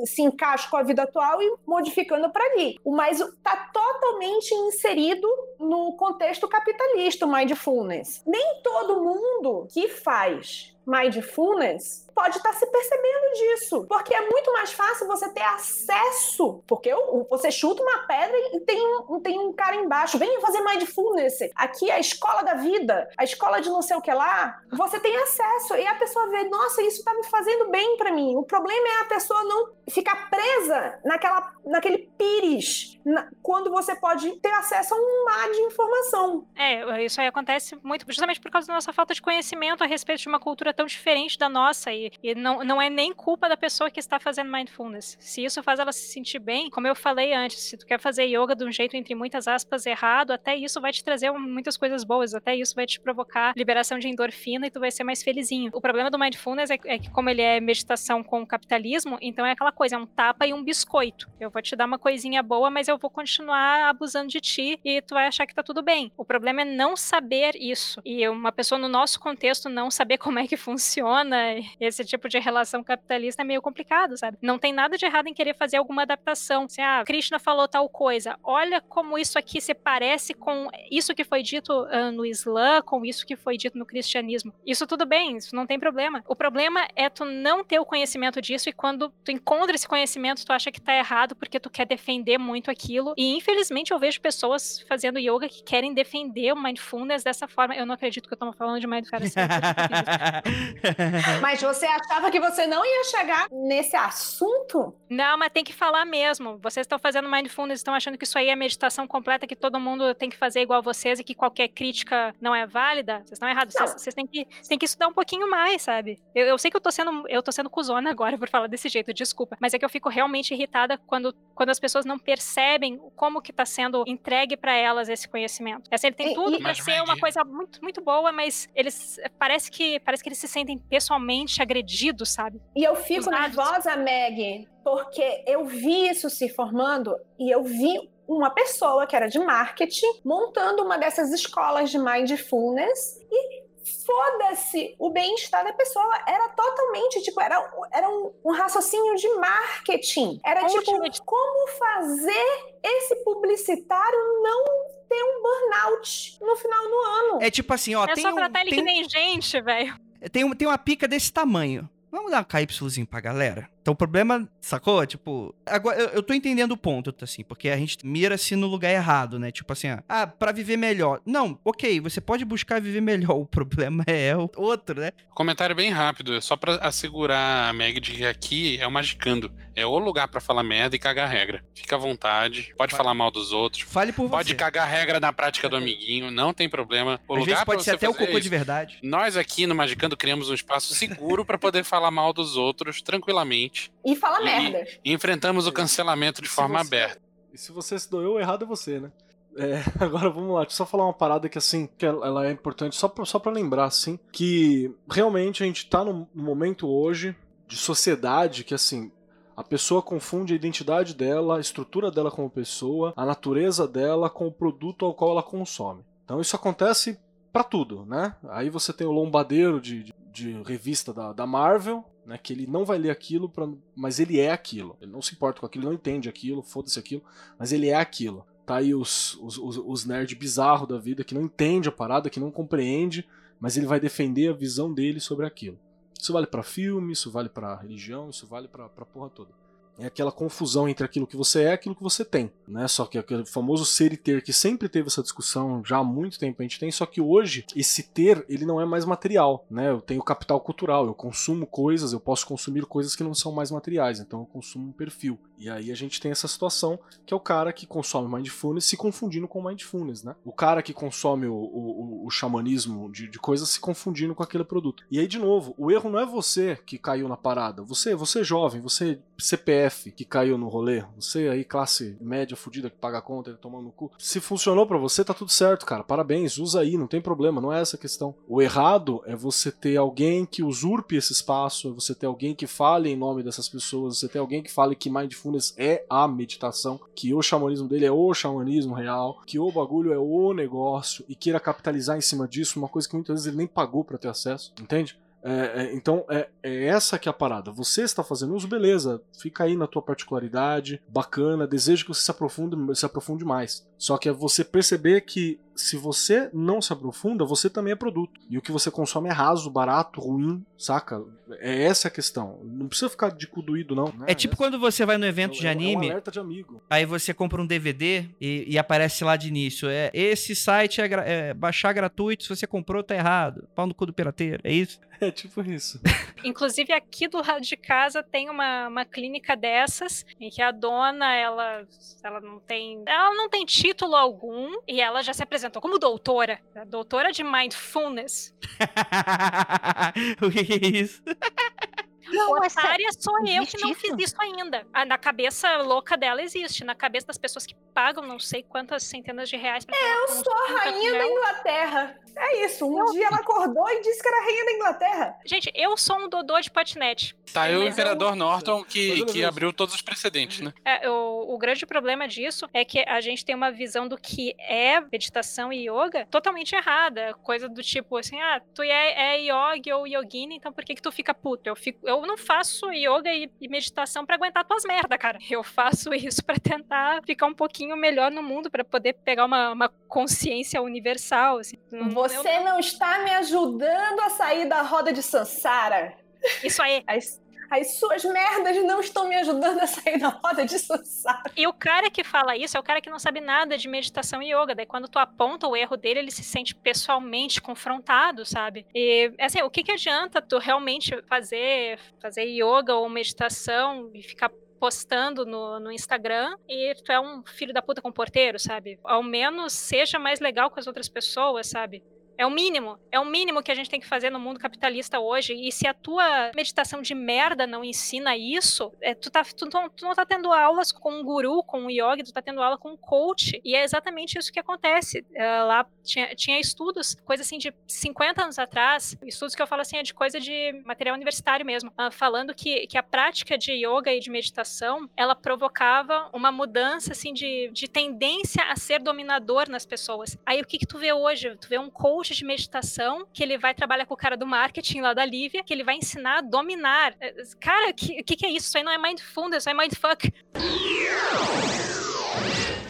se encaixa com a vida atual e modificando para ali. O mais tá totalmente inserido no contexto capitalista, o mindfulness. Nem todo mundo que faz mindfulness pode estar se percebendo disso, porque é muito mais fácil você ter acesso, porque você chuta uma pedra e tem um, tem um cara embaixo, venha fazer mindfulness, aqui é a escola da vida, a escola de não sei o que lá, você tem acesso. E a pessoa vê, nossa, isso tá me fazendo bem para mim. O problema é a pessoa não ficar presa naquela, naquele pires, na- quando você pode ter acesso a um mar de informação. É, isso aí acontece muito justamente por causa da nossa falta de conhecimento a respeito de uma cultura tão diferente da nossa. E, e não, não é nem culpa da pessoa que está fazendo mindfulness. Se isso faz ela se sentir bem, como eu falei antes, se tu quer fazer yoga de um jeito, entre muitas aspas, errado, até isso vai te trazer muitas coisas boas, até isso vai te provocar liberação de endorfina e tu vai ser mais felizinho. O problema do mindfulness é, é que, como ele é meditação com o capitalismo, então é aquela coisa, é um tapa e um biscoito. Eu vou te dar uma coisinha boa, mas eu vou continuar abusando de ti e tu vai achar que tá tudo bem. O problema é não saber isso. E uma pessoa no nosso contexto não saber como é que funciona esse tipo de relação capitalista é meio complicado, sabe? Não tem nada de errado em querer fazer alguma adaptação. Se ah, Krishna falou tal coisa, olha como isso aqui se parece com isso que foi dito ah, no Islã, com isso que foi dito no cristianismo. Isso tudo bem, isso não tem problema. O problema é tu não ter o conhecimento disso e quando tu encontra esse conhecimento, tu acha que tá errado porque tu quer defender muito aquilo. E infelizmente eu vejo pessoas fazendo yoga que querem defender o mindfulness dessa forma. Eu não acredito que eu tô falando de mindfulness. Mas você achava que você não ia chegar nesse assunto? Não, mas tem que falar mesmo. Vocês estão fazendo mindfulness, estão achando que isso aí é meditação completa, que todo mundo tem que fazer igual vocês e que qualquer crítica não é válida. Vocês estão errados. Vocês, vocês têm, que, vocês têm que estudar um pouquinho mais, sabe? Eu, eu sei que eu tô sendo eu tô sendo cuzona agora por falar desse jeito, desculpa. Mas é que eu fico realmente irritada quando, quando as pessoas não percebem percebem como que tá sendo entregue pra elas esse conhecimento. Assim, ele tem E- tudo pra Mas, ser uma coisa muito, muito boa, mas eles parece que parece que eles se sentem pessoalmente agredidos, sabe? E eu fico nervosa, Meg, porque eu vi isso se formando e eu vi uma pessoa que era de marketing montando uma dessas escolas de mindfulness e foda-se o bem-estar da pessoa. Era totalmente, tipo, era, era um, um raciocínio de marketing. Era Coaching tipo, como fazer esse publicitário não ter um burnout no final do ano. É tipo assim, ó, é tem, só um- tratar ele tem, que nem gente, velho. tem, um- tem uma pica desse tamanho. Vamos dar um KYzinho pra galera? Então o problema, sacou? Tipo, agora eu, eu tô entendendo o ponto, assim, porque a gente mira-se no lugar errado, né? Tipo assim, ah, pra viver melhor. Não, ok, você pode buscar viver melhor, o problema é o outro, né? Comentário bem rápido, é só pra assegurar a Meg de que aqui é o Magicando. É o lugar pra falar merda e cagar regra. Fica à vontade, pode Vai. falar mal dos outros, Fale por pode você. cagar regra na prática do amiguinho, não tem problema. O Às lugar vezes pode ser até o cocô de verdade. Nós aqui no Magicando criamos um espaço seguro pra poder falar mal dos outros tranquilamente. E fala E- merda. E enfrentamos o cancelamento de forma você- aberta. E se você se doeu, errado é você, né? É, agora vamos lá, deixa eu só falar uma parada que assim, que ela é importante, só pra, só pra lembrar, assim, que realmente a gente tá num momento hoje de sociedade que assim. A pessoa confunde a identidade dela, a estrutura dela como pessoa, a natureza dela com o produto ao qual ela consome. Então isso acontece pra tudo, né? Aí você tem o lombadeiro de, de, de revista da, da Marvel, né? Que ele não vai ler aquilo, pra, mas ele é aquilo. Ele não se importa com aquilo, não entende aquilo, foda-se aquilo, mas ele é aquilo. Tá aí os, os, os, os nerd bizarro da vida que não entende a parada, que não compreende, mas ele vai defender a visão dele sobre aquilo. Isso vale pra filme, isso vale pra religião, isso vale pra porra toda. É aquela confusão entre aquilo que você é e aquilo que você tem, né? Só que aquele famoso ser e ter que sempre teve essa discussão já há muito tempo a gente tem, só que hoje esse ter, ele não é mais material, né? Eu tenho capital cultural, eu consumo coisas, eu posso consumir coisas que não são mais materiais, então eu consumo um perfil. E aí a gente tem essa situação que é o cara que consome mindfulness se confundindo com mindfulness, né? O cara que consome o, o, o- xamanismo de, de coisas se confundindo com aquele produto. E aí, de novo, o erro não é você que caiu na parada. Você, você jovem, você CPF que caiu no rolê, você aí classe média fudida que paga a conta e tomando no cu. Se funcionou pra você, tá tudo certo, cara. Parabéns, usa aí, não tem problema, não é essa a questão. O errado é você ter alguém que usurpe esse espaço, é você ter alguém que fale em nome dessas pessoas, você ter alguém que fale que mindfulness é a meditação, que o xamanismo dele é o xamanismo real, que o bagulho é o negócio e queira capitalizar em cima disso, uma coisa que muitas vezes ele nem pagou pra ter acesso, entende? É, é, então é, é essa que é a parada. Você está fazendo uso, beleza, fica aí na tua particularidade, bacana, desejo que você se aprofunde, se aprofunde mais. Só que é você perceber que se você não se aprofunda, você também é produto. E o que você consome é raso, barato, ruim, saca? É essa a questão. Não precisa ficar de cu doído, não. né? É tipo Essa- quando você vai no evento de é um- É um anime, alerta de amigo. aí você compra um DVD e, e aparece lá de início. É, esse site é, é baixar gratuito, se você comprou, tá errado. Pau no cu do pirateiro, é isso? É tipo isso. Inclusive, aqui do lado de casa tem uma, uma clínica dessas, em que a dona, ela, ela não tem. Ela não tem título algum e ela já se apresentou como doutora. a Doutora de Mindfulness. o que é isso? Não, essa, Otária sou eu que não isso? fiz isso ainda. Na cabeça louca dela existe. Na cabeça das pessoas que pagam não sei quantas centenas de reais pra Eu Sou a rainha da Inglaterra. É isso. Um dia ela acordou e disse que era rainha da Inglaterra. Gente, eu sou um dodô de patinete. Tá aí o Mas eu- Imperador Norton que, que abriu todos os precedentes, né? É, o, o grande problema disso é que a gente tem uma visão do que é meditação e yoga totalmente errada. Coisa do tipo assim, ah, tu é, é yogi ou yogini, então por que que tu fica puto? Eu, fico, eu não faço yoga e, e meditação pra aguentar tuas merda, cara. Eu faço isso pra tentar ficar um pouquinho melhor no mundo, pra poder pegar uma, uma consciência universal. Assim. Não- Você eu- não está me ajudando a sair da roda de Sansara. Isso aí. As, as suas merdas não estão me ajudando a sair da roda de Sansara. E o cara que fala isso é o cara que não sabe nada de meditação e yoga. Daí quando tu aponta o erro dele, ele se sente pessoalmente confrontado, sabe? E assim, o que, que adianta tu realmente fazer, fazer yoga ou meditação e ficar postando no, no Instagram e tu é um filho da puta com porteiro, sabe? Ao menos seja mais legal com as outras pessoas, sabe? É o mínimo. É o mínimo que a gente tem que fazer no mundo capitalista hoje. E se a tua meditação de merda não ensina isso, é, tu, tá, tu, tu não tá tendo aulas com um guru, com um yogi, tu tá tendo aula com um coach. E é exatamente isso que acontece. É, lá tinha, tinha estudos, coisa assim de 50 anos atrás, estudos que eu falo assim, é de coisa de material universitário mesmo, uh, falando que, que a prática de yoga e de meditação, ela provocava uma mudança assim de, de tendência a ser dominador nas pessoas. Aí o que que tu vê hoje? Tu vê um coach de meditação que ele vai trabalhar com o cara do marketing lá da Lívia, que ele vai ensinar a dominar. Eh, cara, o que, que, é isso? Isso aí não é mindfulness, isso é mindfuck.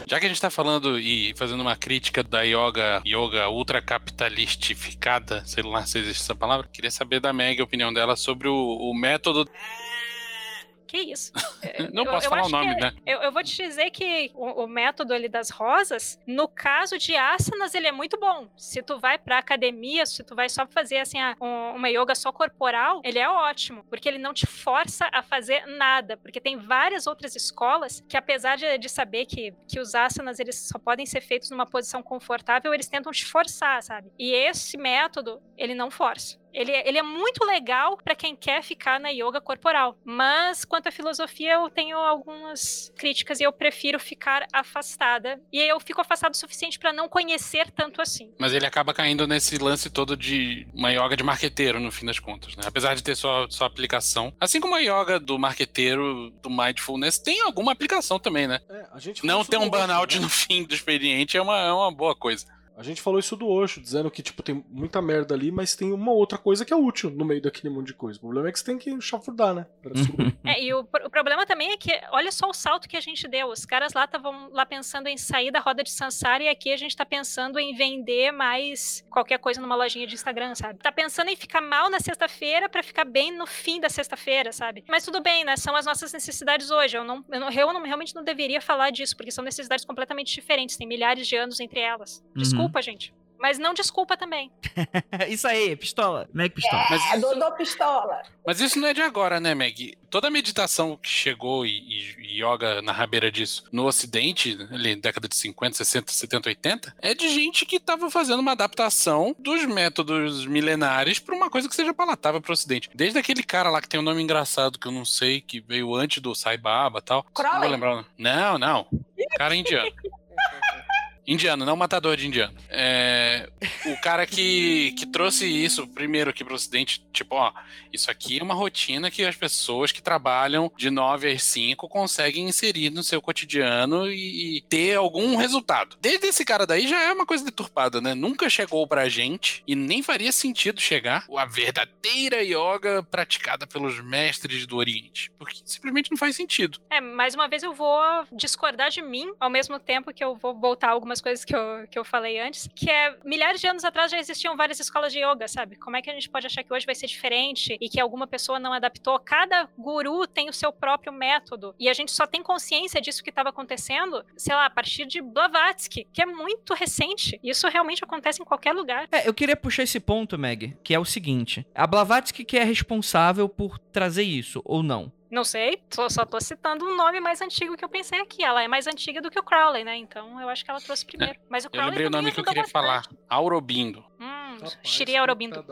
Já que a gente tá falando e fazendo uma crítica da yoga, yoga ultra sei lá se existe essa palavra, queria saber da Meg a opinião dela sobre o, o método Que isso? Não Eu- posso eu falar o nome, que- né? Eu, eu vou te dizer que o, o método ali das rosas, no caso de asanas, ele é muito bom. Se tu vai pra academia, se tu vai só fazer assim a- um- uma yoga só corporal, ele é ótimo, porque ele não te força a fazer nada, porque tem várias outras escolas que apesar de, de saber que, que os asanas eles só podem ser feitos numa posição confortável, eles tentam te forçar, sabe? E esse método, ele não força. Ele, é- ele é muito legal para quem quer ficar na yoga corporal. Mas, quanto à filosofia, eu tenho algumas críticas e eu prefiro ficar afastada. E eu fico afastada o suficiente para não conhecer tanto assim. Mas ele acaba caindo nesse lance todo de uma yoga de marqueteiro, no fim das contas, né? Apesar de ter sua, sua aplicação. Assim como a yoga do marqueteiro, do mindfulness, tem alguma aplicação também, né? É, a gente falou Não ter um burnout né? no fim do expediente é uma, é uma boa coisa. A gente falou isso do Osho, dizendo que, tipo, tem muita merda ali, mas tem uma outra coisa que é útil no meio daquele monte de coisa. O problema é que você tem que chafurdar, né? É, e o, o problema também é que, olha só o salto que a gente deu. Os caras lá estavam lá pensando em sair da roda de Sansara e aqui a gente tá pensando em vender mais qualquer coisa numa lojinha de Instagram, sabe? Tá pensando em ficar mal na sexta-feira pra ficar bem no fim da sexta-feira, sabe? Mas tudo bem, né? São as nossas necessidades hoje. Eu, não, eu, não, eu não- realmente não deveria falar disso, porque são necessidades completamente diferentes. Tem milhares de anos entre elas. Desculpa, gente. Mas não desculpa também. Isso aí, pistola. Meg Pistola. Mas É, isso, Dodô Pistola. mas isso não é de agora, né, Meg? Toda a meditação que chegou e, e- yoga na rabeira disso no Ocidente, ali década de 50, 60, 70, 80, é de gente que tava fazendo uma adaptação dos métodos milenares pra uma coisa que seja palatável pro Ocidente. Desde aquele cara lá que tem um nome engraçado que eu não sei, que veio antes do Sai Baba e tal. Não vou Crowley? lembrar. o. Não, não. Cara indiano. Indiano, não matador de indiano. É, o cara que, que trouxe isso primeiro aqui pro ocidente, tipo, ó, isso aqui é uma rotina que as pessoas que trabalham de 9 às 5 conseguem inserir no seu cotidiano e, e ter algum resultado. Desde esse cara daí já é uma coisa deturpada, né? Nunca chegou pra gente e nem faria sentido chegar a verdadeira yoga praticada pelos mestres do Oriente. Porque simplesmente não faz sentido. É, mais uma vez eu vou discordar de mim, ao mesmo tempo que eu vou voltar a algumas coisas que eu, que eu falei antes, que é milhares de anos atrás já existiam várias escolas de yoga, sabe? Como é que a gente pode achar que hoje vai ser diferente e que alguma pessoa não adaptou? Cada guru tem o seu próprio método e a gente só tem consciência disso que estava acontecendo, sei lá, a partir de Blavatsky, que é muito recente. Isso realmente acontece em qualquer lugar. É, eu queria puxar esse ponto, Meg, que é o seguinte: a Blavatsky que é responsável por trazer isso, ou não? Não sei, só, só tô citando um nome mais antigo que eu pensei aqui. Ela é mais antiga do que o Crowley, né? Então eu acho que ela trouxe primeiro. Mas o Eu Crowley lembrei o nome que eu queria falar. bastante. Aurobindo. Hum, Rapaz, Shiri Aurobindo.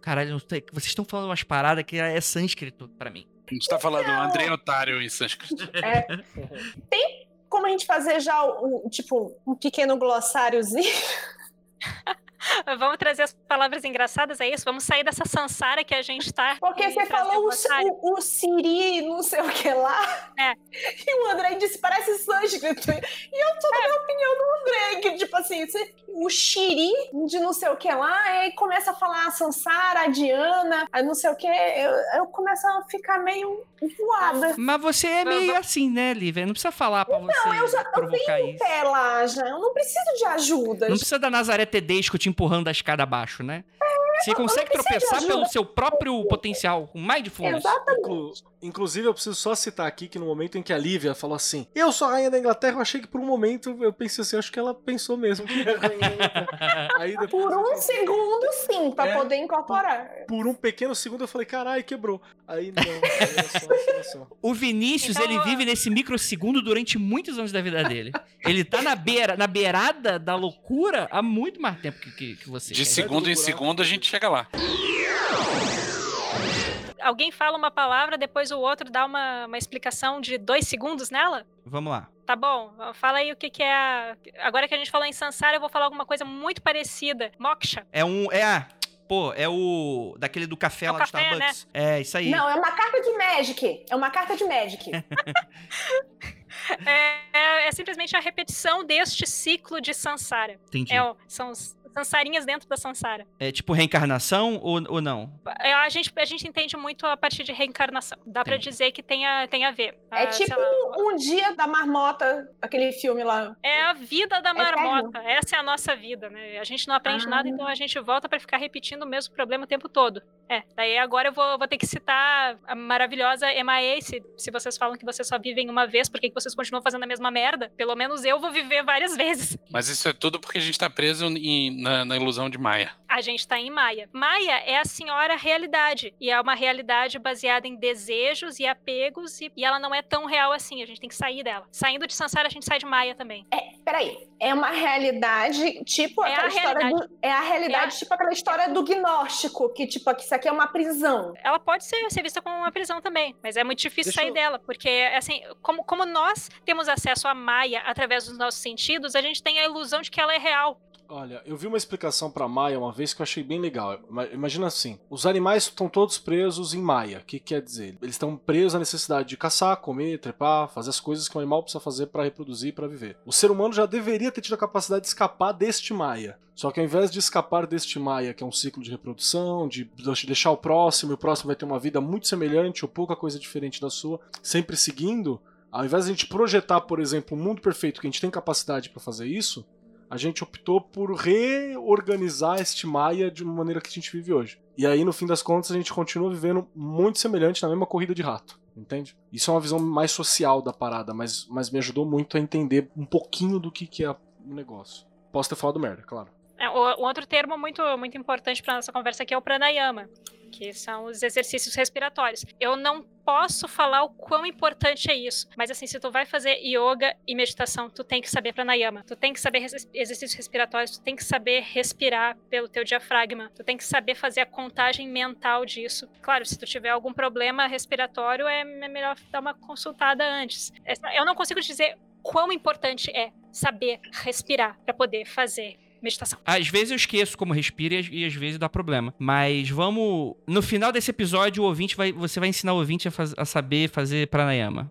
Caralho, vocês estão falando umas paradas que é sânscrito pra mim. A gente tá falando André Otário em sânscrito. Como a gente fazer já, um, tipo, um pequeno glossáriozinho? Vamos trazer as palavras engraçadas, é isso? Vamos sair dessa sansara que a gente tá. Porque e você falou o, o, o Siri, não sei o que lá. É. E o André disse, parece sânscrito. E eu tô dando a opinião do André, que tipo assim, você- o Shiri de não sei o que lá, aí começa a falar a Sansara, a Diana, a não sei o que, eu, eu começo a ficar meio voada. Mas você é meio assim, né, Lívia? Não precisa falar pra você eu já- eu provocar isso. Pé lá já, eu não preciso de ajuda. Não precisa da Nazaré Tedesco te empurrando da escada abaixo, né? Você consegue tropeçar pelo seu próprio potencial, com mindfulness. Exatamente. Inclu- Inclusive, eu preciso só citar aqui que no momento em que a Lívia falou assim, eu sou a rainha da Inglaterra, eu achei que por um momento eu pensei assim, acho que ela pensou mesmo que era rainha depois Por um pensei, segundo, sim, pra É. poder incorporar. por um pequeno segundo eu falei, caralho, quebrou. Aí não, aí só, só. O Vinícius, Então, ele vive nesse microsegundo durante muitos anos da vida dele. Ele tá na beira, na beirada da loucura há muito mais tempo que, que, que você. De segundo em segundo a gente chega lá. Alguém fala uma palavra, depois o outro dá uma, uma explicação de dois segundos nela? Vamos lá. Tá bom, fala aí o que, que é. a- Agora que a gente falou em Sansara, eu vou falar alguma coisa muito parecida. Moksha. É um. É a. Pô, é o. Daquele do café É lá café, do Starbucks. É, isso aí. Não, é uma carta de Magic. É uma carta de Magic. É, é- é simplesmente a repetição deste ciclo de Sansara. Entendi. É, são os Sansarinhas dentro da Sansara. tipo reencarnação ou, ou não? É, A gente, a gente entende muito a partir de reencarnação. Dá pra Entendi. dizer que tem a, tem a ver. É Ah, tipo lá, um dia da marmota, aquele filme lá. É a vida da Eterno. marmota. Essa é a nossa vida, né? A gente não aprende Ah. nada, então a gente volta pra ficar repetindo o mesmo problema o tempo todo. É, daí agora eu vou, vou ter que citar a maravilhosa MIA. Se, se vocês falam que vocês só vivem uma vez, por que que vocês continuam fazendo a mesma merda? Pelo menos eu vou viver várias vezes. Mas isso é tudo porque a gente tá preso em- na, na ilusão de Maia. A gente tá em Maia. Maia é a senhora realidade. E é uma realidade baseada em desejos e apegos, e, e ela não é tão real assim. A gente tem que sair dela. Saindo de Sansara, a gente sai de Maia também. Peraí, é uma realidade, tipo É aquela a história realidade. do. É a realidade, É a- tipo aquela história do gnóstico, que, tipo, que isso aqui é uma prisão. ela pode ser, ser vista como uma prisão também, mas é muito difícil Deixa sair eu- dela, porque assim, como, como nós temos acesso à Maia através dos nossos sentidos, a gente tem a ilusão de que ela é real. Olha, eu vi uma explicação pra Maia uma vez que eu achei bem legal. Ima- Imagina assim: os animais estão todos presos em Maia. O que quer dizer? Eles estão presos à necessidade de caçar, comer, trepar, fazer as coisas que o animal precisa fazer pra reproduzir e pra viver. O ser humano já deveria ter tido a capacidade de escapar deste Maia. Só que ao invés de escapar deste Maia, que é um ciclo de reprodução, de deixar o próximo, e o próximo vai ter uma vida muito semelhante ou pouca coisa diferente da sua, sempre seguindo, ao invés de a gente projetar, por exemplo, um mundo perfeito que a gente tem capacidade pra fazer isso, a gente optou por reorganizar este Maia de uma maneira que a gente vive hoje. E aí, no fim das contas, a gente continua vivendo muito semelhante na mesma corrida de rato. Entende? Isso é uma visão mais social da parada, mas, mas me ajudou muito a entender um pouquinho do que, que é o negócio. Posso ter falado merda, claro. É, o, outro termo muito, muito importante para nossa conversa aqui é o pranayama, que são os exercícios respiratórios. Eu não posso falar o quão importante é isso, mas assim, se tu vai fazer yoga e meditação, tu tem que saber pranayama, tu tem que saber res- exercícios respiratórios, tu tem que saber respirar pelo teu diafragma, tu tem que saber fazer a contagem mental disso. Claro, se tu tiver algum problema respiratório, é melhor dar uma consultada antes. Eu não consigo dizer quão importante é saber respirar para poder fazer meditação. Às vezes eu esqueço como respira e às- vezes dá problema. Mas vamos. No final desse episódio, o ouvinte vai. Você vai ensinar o ouvinte a, faz- a saber fazer pranayama.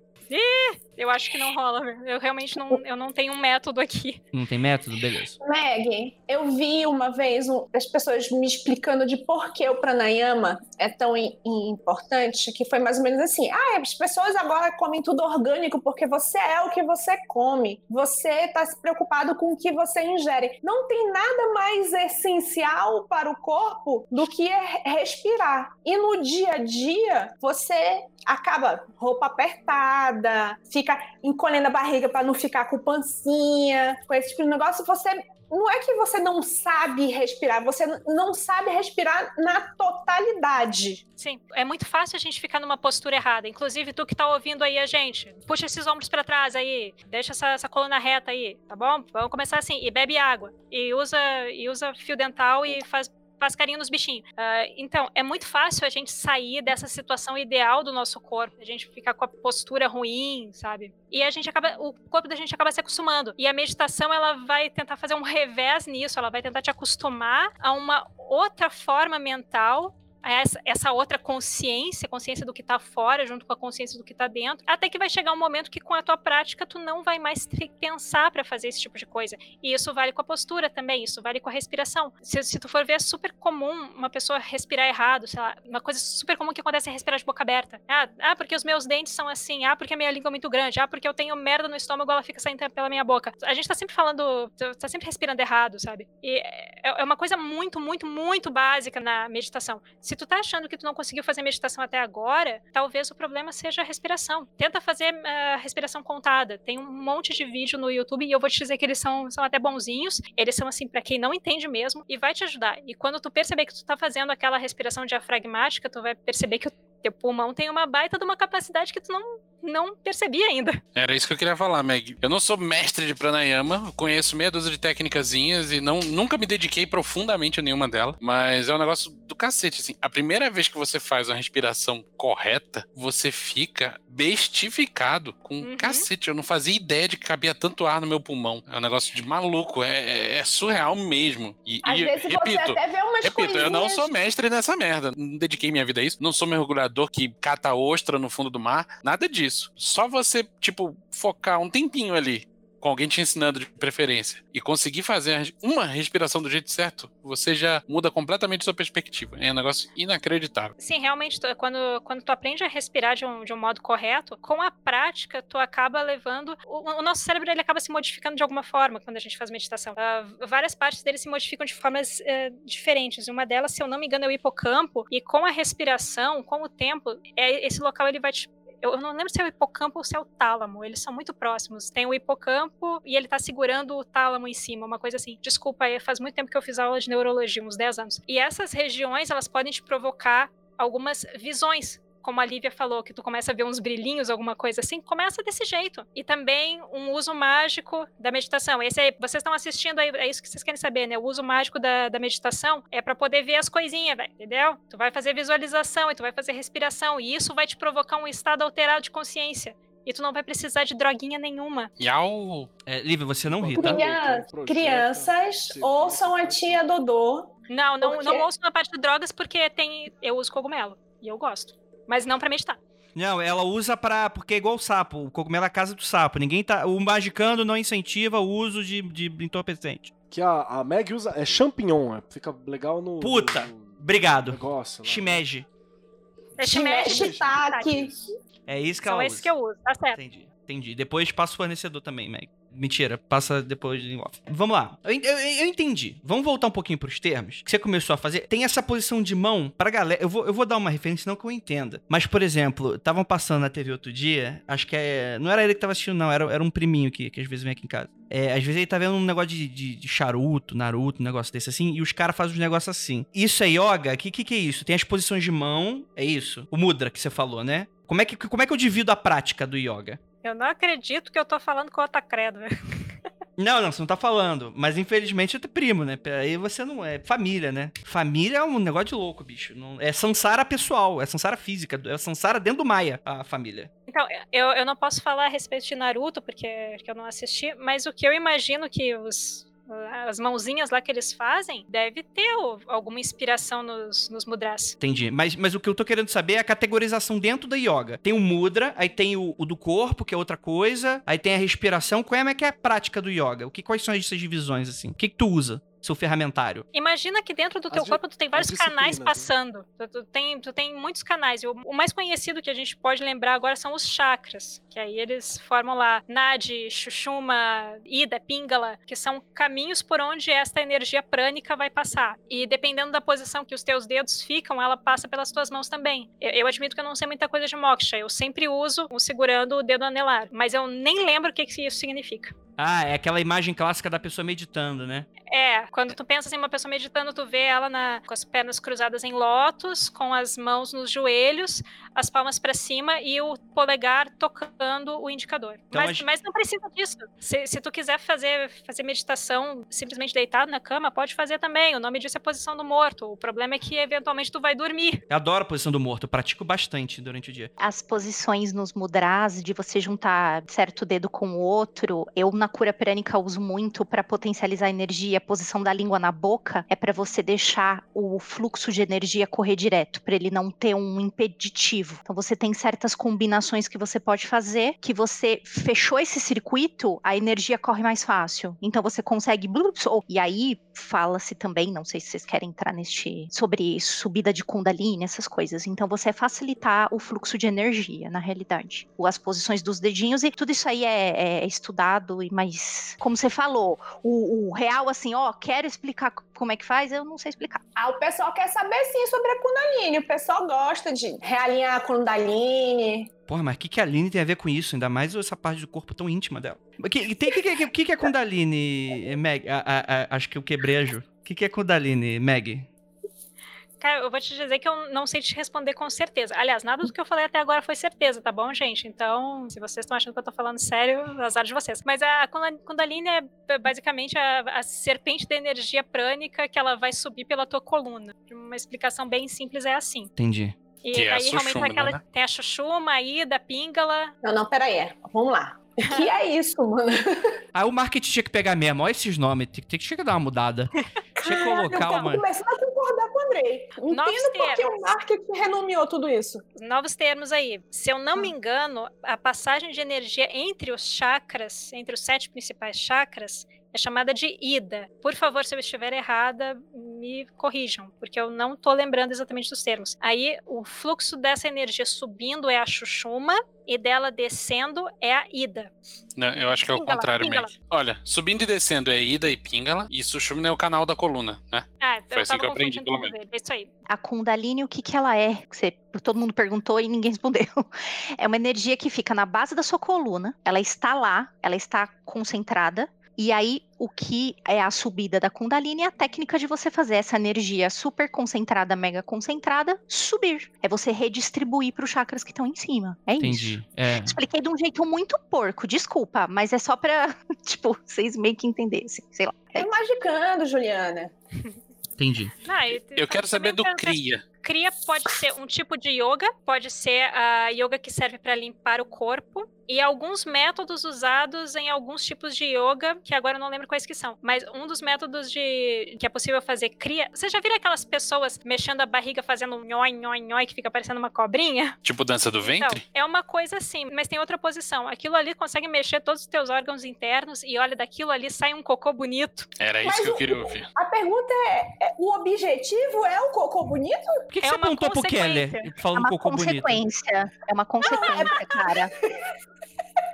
Eu acho que não rola. Eu realmente não, eu não tenho um método aqui. Não tem método? Beleza. Meg, eu vi uma vez um- as pessoas me explicando de por que o pranayama é tão im- im- importante, que foi mais ou menos assim: ah, as pessoas agora comem tudo orgânico porque você é o que você come, você está se preocupado com o que você ingere. Não tem nada mais essencial para o corpo do que é respirar. E no dia a dia, você acaba roupa apertada, fica encolhendo a barriga para não ficar com pancinha, com esse tipo de negócio, você não é que você não sabe respirar, você não sabe respirar na totalidade. Sim, é muito fácil a gente ficar numa postura errada. Inclusive, tu que tá ouvindo aí a gente, puxa esses ombros pra trás aí, deixa essa, essa coluna reta aí, tá bom? Vamos começar assim, e bebe água, e usa, e usa fio dental e faz faz carinho nos bichinhos. Ah, então, é muito fácil a gente sair dessa situação ideal do nosso corpo, a gente ficar com a postura ruim, sabe? E a gente acaba, o corpo da gente acaba se acostumando. E a meditação, ela vai tentar fazer um revés nisso, ela vai tentar te acostumar a uma outra forma mental essa, essa outra consciência, consciência do que tá fora, junto com a consciência do que tá dentro, até que vai chegar um momento que com a tua prática tu não vai mais pensar para fazer esse tipo de coisa. E isso vale com a postura também, isso vale com a respiração. Se, se tu for ver, é super comum uma pessoa respirar errado, sei lá, uma coisa super comum que acontece é respirar de boca aberta. Ah, ah, porque os meus dentes são assim, ah, porque a minha língua é muito grande, ah, porque eu tenho merda no estômago, ela fica saindo pela minha boca. A gente tá sempre falando, tá sempre respirando errado, sabe? E é, é uma coisa muito, muito, muito básica na meditação. Se tu tá achando que tu não conseguiu fazer meditação até agora, talvez o problema seja a respiração. Tenta fazer a uh, respiração contada. Tem um monte de vídeo no YouTube e eu vou te dizer que eles são, são até bonzinhos. Eles são assim para quem não entende mesmo e vai te ajudar. E quando tu perceber que tu tá fazendo aquela respiração diafragmática, tu vai perceber que o teu pulmão tem uma baita de uma capacidade que tu não não percebi ainda. Era isso que eu queria falar, Meg. Eu não sou mestre de pranayama, conheço meia dúzia de técnicazinhas e não, nunca me dediquei profundamente a nenhuma delas, mas é um negócio do cacete, assim. A primeira vez que você faz uma respiração correta, você fica bestificado com uhum. cacete. Eu não fazia ideia de que cabia tanto ar no meu pulmão. É um negócio de maluco, é, é, é surreal mesmo. E, Às e vezes repito, você até vê umas repito, coisinhas... eu não sou mestre nessa merda. Não dediquei minha vida a isso. Não sou mergulhador que cata ostra no fundo do mar. Nada disso. Só você, tipo, focar um tempinho ali com alguém te ensinando de preferência e conseguir fazer uma respiração do jeito certo, você já muda completamente sua perspectiva. É um negócio inacreditável. Sim, realmente, tu, quando, quando tu aprende a respirar de um, de um modo correto, com a prática, tu acaba levando. O, o nosso cérebro ele acaba se modificando de alguma forma quando a gente faz meditação. Uh, várias partes dele se modificam de formas uh, diferentes. Uma delas, se eu não me engano, é o hipocampo, e com a respiração, com o tempo, é, esse local ele vai te eu não lembro se é o hipocampo ou se é o tálamo. Eles são muito próximos. Tem o hipocampo e ele tá segurando o tálamo em cima, uma coisa assim. Desculpa, faz muito tempo que eu fiz aula de neurologia, uns 10 anos. E essas regiões, elas podem te provocar algumas visões como a Lívia falou, que tu começa a ver uns brilhinhos, alguma coisa assim, começa desse jeito. E também um uso mágico da meditação. Esse aí, vocês estão assistindo aí, é isso que vocês querem saber, né? O uso mágico da, da meditação é para poder ver as coisinhas, velho, entendeu? Tu vai fazer visualização e tu vai fazer respiração, e isso vai te provocar um estado alterado de consciência. E tu não vai precisar de droguinha nenhuma. Yau! É, Lívia, você não ri, tá? Crianças, crianças ouçam a tia Dodô. Não, não, não ouçam a parte de drogas porque tem. Eu uso cogumelo. E eu gosto. Mas não pra meditar. Não, ela usa pra. Porque é igual o sapo. O cogumelo é a casa do sapo. Ninguém tá. O magicando não incentiva o uso de, de entorpecente. Que a, a Meg usa. É champignon. é, Fica legal no. Puta! no Obrigado. negócio. lá. Shimeji. É Shimeji shimeji. É isso que São ela esses usa. que eu uso, tá certo. Entendi. Entendi. Depois passa o fornecedor também, Meg. Mentira, passa depois em off. Vamos lá. Eu, eu- eu entendi. Vamos voltar um pouquinho pros termos que você começou a fazer. Tem essa posição de mão pra galera. Eu vou, eu vou dar uma referência, não que eu entenda. Mas, por exemplo, estavam passando na TV outro dia. Acho que é. Não era ele que tava assistindo, não. Era, era um priminho que, que às vezes vem aqui em casa. É, às vezes ele tá vendo um negócio de, de, de charuto, Naruto, um negócio desse assim. E os caras fazem uns negócios assim. Isso é yoga? O que, que, que é isso? Tem as posições de mão. É isso? O mudra que você falou, né? Como é que, como é que eu divido a prática do yoga? Eu não acredito que eu tô falando com outra credo, velho. Não, não, você não tá falando. Mas infelizmente é teu primo, né? Aí você não é família, né? Família é um negócio de louco, bicho. Não, é sansara pessoal, é sansara física, é sansara dentro do Maia, a família. Então, eu, eu não posso falar a respeito de Naruto, porque, porque eu não assisti, mas o que eu imagino que os. As mãozinhas lá que eles fazem deve ter alguma inspiração nos, nos mudras. Entendi. Mas, mas o que eu tô querendo saber é a categorização dentro da yoga. Tem o mudra, aí tem o, o do corpo, que é outra coisa, aí tem a respiração. Qual é que é a prática do yoga? O que, quais são essas divisões, assim? O que, que tu usa? Seu ferramentário. Imagina que dentro do As teu di- corpo tu tem vários as canais né? passando. Tu, tu tem, tu tem muitos canais. O, o mais conhecido que a gente pode lembrar agora são os chakras. Que aí eles formam lá Nadi, Chuchuma, Ida, Pingala, que são caminhos por onde esta energia prânica vai passar. E dependendo da posição que os teus dedos ficam, ela passa pelas tuas mãos também. Eu, eu admito que eu não sei muita coisa de moksha. Eu sempre uso o segurando o dedo anelar. Mas eu nem lembro o que, que isso significa. Ah, é aquela imagem clássica da pessoa meditando, né? É, quando tu pensa em uma pessoa meditando, tu vê ela na- com as pernas cruzadas em lótus, com as mãos nos joelhos, as palmas pra cima e o polegar tocando o indicador. Então, mas, gente- mas não precisa disso. Se, se tu quiser fazer, fazer meditação simplesmente deitado na cama, pode fazer também. O nome disso é posição do morto. O problema é que eventualmente tu vai dormir. Eu adoro a posição do morto, eu pratico bastante durante o dia. As posições nos mudras, de você juntar certo dedo com o outro, eu na cura prânica uso muito para potencializar a energia. A posição da língua na boca é para você deixar o fluxo de energia correr direto, para ele não ter um impeditivo. Então você tem certas combinações que você pode fazer, que você fechou esse circuito, a energia corre mais fácil. Então você consegue. E aí fala-se também, não sei se vocês querem entrar neste sobre subida de Kundalini, essas coisas. Então você facilitar o fluxo de energia, na realidade. As posições dos dedinhos e tudo isso aí é, é estudado, e mas como você falou, o, o real assim, ó, quero explicar como é que faz, eu não sei explicar. Ah, o pessoal quer saber sim sobre a Kundalini. O pessoal gosta de realinhar a Kundalini. Porra, mas o que, que a Aline tem a ver com isso? Ainda mais essa parte do corpo tão íntima dela. O que, tem, que, que, que, que é Kundalini, Meg? A- a- a- acho que eu quebrei a Ju. O que, que é Kundalini, Meg? Cara, eu vou te dizer que eu não sei te responder com certeza. Aliás, nada do que eu falei até agora foi certeza, tá bom, gente? Então, se vocês estão achando que eu tô falando sério, azar de vocês. Mas a Kunda- Kundalini é basicamente a, a serpente da energia prânica que ela vai subir pela tua coluna. Uma explicação bem simples é assim. Entendi. E Que é a aí realmente aquela, né? tem a Chuchuma, a Ida, a Píngala. Não, não, peraí. Vamos lá. O que é isso, mano? Aí o marketing tinha que pegar mesmo. Olha esses nomes. Tem, tem, tinha que dar uma mudada. Tinha que colocar eu tô uma. começando a concordar com o Andrei. Novos Entendo por que o marketing renomeou tudo isso. Novos termos aí. Se eu não me engano, a passagem de energia entre os chakras, entre os sete principais chakras, é chamada de ida. Por favor, se eu estiver errada, me corrijam, porque eu não tô lembrando exatamente dos termos. Aí, o fluxo dessa energia subindo é a chuchuma e dela descendo é a ida. Não, eu acho que é o contrário. Meg. Olha, subindo e descendo é ida e píngala, e Sushumna é o canal da coluna, né? Ah, Foi eu assim que eu aprendi, pelo ele. É isso aí. A Kundalini, o que, que ela é? Você- todo mundo perguntou e ninguém respondeu. É uma energia que fica na base da sua coluna, ela está lá, ela está concentrada. E aí, o que é a subida da Kundalini é a técnica de você fazer essa energia super concentrada, mega concentrada, subir. É você redistribuir para os chakras que estão em cima. É isso. Entendi. É. Expliquei de um jeito muito porco, desculpa, mas é só pra, tipo, vocês meio que entendessem, sei lá. É magicando, Juliana. Entendi. Ah, e- Eu quero saber do Kriya. Kriya pode ser um tipo de yoga, pode ser a yoga que serve para limpar o corpo e alguns métodos usados em alguns tipos de yoga, que agora eu não lembro quais que são, mas um dos métodos de que é possível fazer Kriya. Você já viram aquelas pessoas mexendo a barriga fazendo um nhoi nhoi nhoi que fica parecendo uma cobrinha? Tipo dança do ventre? Então, é uma coisa assim, mas tem outra posição. Aquilo ali consegue mexer todos os teus órgãos internos e olha daquilo ali sai um cocô bonito. Era isso Mas que eu queria ouvir. A pergunta é, é, o objetivo é o cocô bonito? Por que, que É você uma apontou pro Keller consequência. É falando uma cocô bonito? consequência. É uma consequência, cara.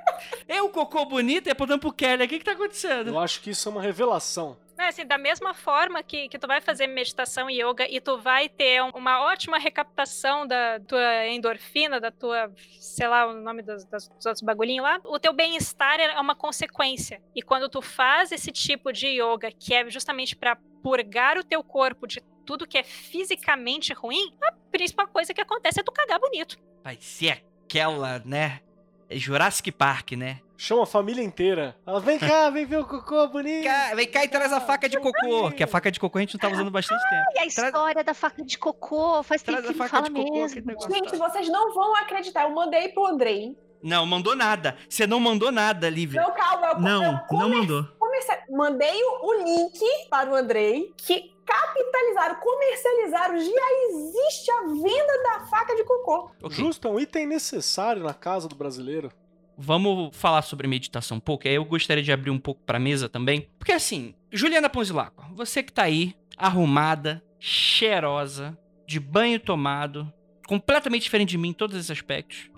Eu, cocô bonito, e apontando pro Keller. O que que tá acontecendo? Eu acho que isso é uma revelação. É, assim, da mesma forma que, que tu vai fazer meditação e yoga e tu vai ter um- uma ótima recaptação da tua endorfina, da tua, sei lá, o nome dos, das- dos outros bagulhinhos lá, o teu bem-estar é uma consequência. E quando tu faz esse tipo de yoga, que é justamente pra purgar o teu corpo de tudo que é fisicamente ruim, a principal coisa que acontece é tu cagar bonito. Vai ser aquela, né? É Jurassic Park, né? Chama a família inteira. Ela, vem cá, vem ver o cocô bonito. Cá, vem cá e traz a faca de cocô. Que a faca de cocô a gente não tá usando bastante tempo. E a Traz- história da faca de cocô, faz tempo Traz a que não faca fala de cocô, mesmo. Gente, vocês não vão acreditar. Eu mandei pro Andrei. Não, mandou nada. Você não mandou nada, Lívia. Não, calma. Eu, Não, eu não mandou. comecei- mandei o, o link para o Andrei, que capitalizaram, comercializaram. Já existe a venda da faca de cocô. Ok. Justo, é um item necessário na casa do brasileiro. Vamos falar sobre meditação um pouco. Aí eu gostaria de abrir um pouco pra mesa também. Porque assim, Juliana Ponzilaco, você que tá aí, arrumada, cheirosa, de banho tomado, completamente diferente de mim em todos esses aspectos.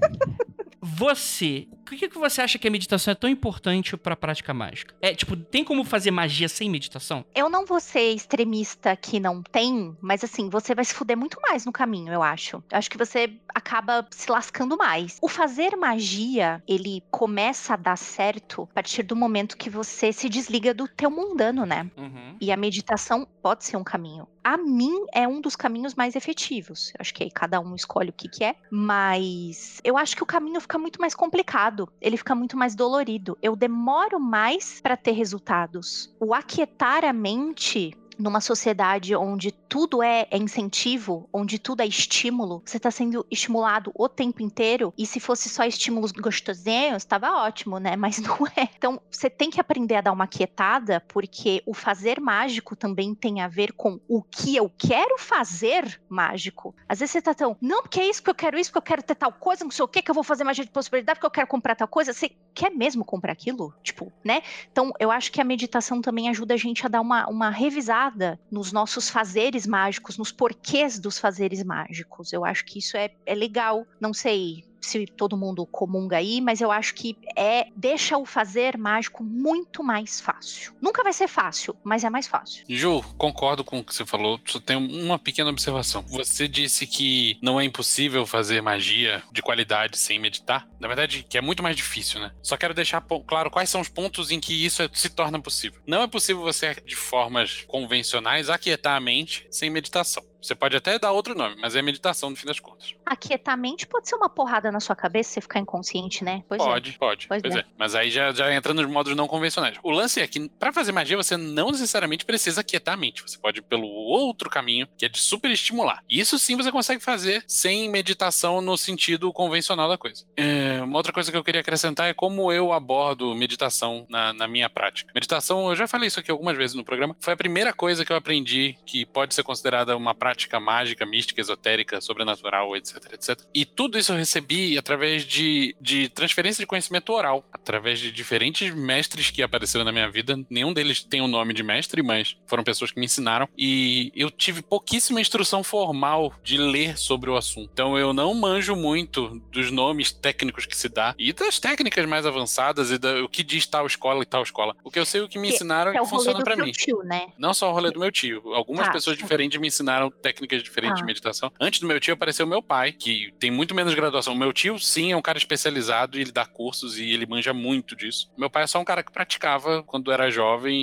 você, Por que, que você acha que a meditação é tão importante pra prática mágica? É, tipo, tem como fazer magia sem meditação? Eu não vou ser extremista que não tem, mas assim, você vai se fuder muito mais no caminho, eu acho. Eu acho que você acaba se lascando mais. O fazer magia, ele começa a dar certo a partir do momento que você se desliga do teu mundano, né? Uhum. E a meditação pode ser um caminho. A mim é um dos caminhos mais efetivos. Acho que aí cada um escolhe o que, que é, mas eu acho que o caminho fica muito mais complicado. Ele fica muito mais dolorido. Eu demoro mais para ter resultados. O aquietar a mente numa sociedade onde tudo é, é incentivo, onde tudo é estímulo, você tá sendo estimulado o tempo inteiro, e se fosse só estímulos gostosinhos, tava ótimo, né? Mas não é. Então, você tem que aprender a dar uma quietada, porque o fazer mágico também tem a ver com o que eu quero fazer mágico. Às vezes você tá tão, não, porque é isso que eu quero, isso que eu quero ter tal coisa, não sei o que, que eu vou fazer magia de possibilidade, porque eu quero comprar tal coisa. Você quer mesmo comprar aquilo? Tipo, né? Então, eu acho que a meditação também ajuda a gente a dar uma, uma revisada nos nossos fazeres mágicos, nos porquês dos fazeres mágicos. Eu acho que isso é, é legal. Não sei se todo mundo comunga aí, mas eu acho que é deixa o fazer mágico muito mais fácil. Nunca vai ser fácil, mas é mais fácil. Ju, concordo com o que você falou, só tenho uma pequena observação. Você disse que não é impossível fazer magia de qualidade sem meditar. Na verdade, que é muito mais difícil, né? Só quero deixar claro quais são os pontos em que isso se torna possível. Não é possível você, de formas convencionais, aquietar a mente sem meditação. Você pode até dar outro nome, mas é meditação no fim das contas. Aquietar a mente pode ser uma porrada na sua cabeça você ficar inconsciente, né? Pois pode, é. pode. Pois Pois, é. é. Mas aí já, já entra nos modos não convencionais. O lance é que, pra fazer magia, você não necessariamente precisa aquietar a mente. Você pode ir pelo outro caminho, que é de super estimular. E Isso sim você consegue fazer sem meditação no sentido convencional da coisa. É, uma outra coisa que eu queria acrescentar é como eu abordo meditação na, na minha prática. Meditação, eu já falei isso aqui algumas vezes no programa, foi a primeira coisa que eu aprendi que pode ser considerada uma prática mágica, mística, esotérica, sobrenatural, etc, etc. E tudo isso eu recebi através de, de transferência de conhecimento oral, através de diferentes mestres que apareceram na minha vida. Nenhum deles tem o nome de mestre, mas foram pessoas que me ensinaram. E eu tive pouquíssima instrução formal de ler sobre o assunto. Então eu não manjo muito dos nomes técnicos que se dá e das técnicas mais avançadas e da, o que diz tal escola e tal escola. O que eu sei, o que me Que- ensinaram Que é o que funciona seu mim. tio, né? Não só o rolê do meu tio. Algumas Tá. pessoas diferentes me ensinaram técnicas diferentes Ah. de meditação. Antes do meu tio apareceu meu pai, que tem muito menos graduação. Meu tio, sim, é um cara especializado e ele dá cursos e ele manja muito disso. Meu pai é só um cara que praticava quando era jovem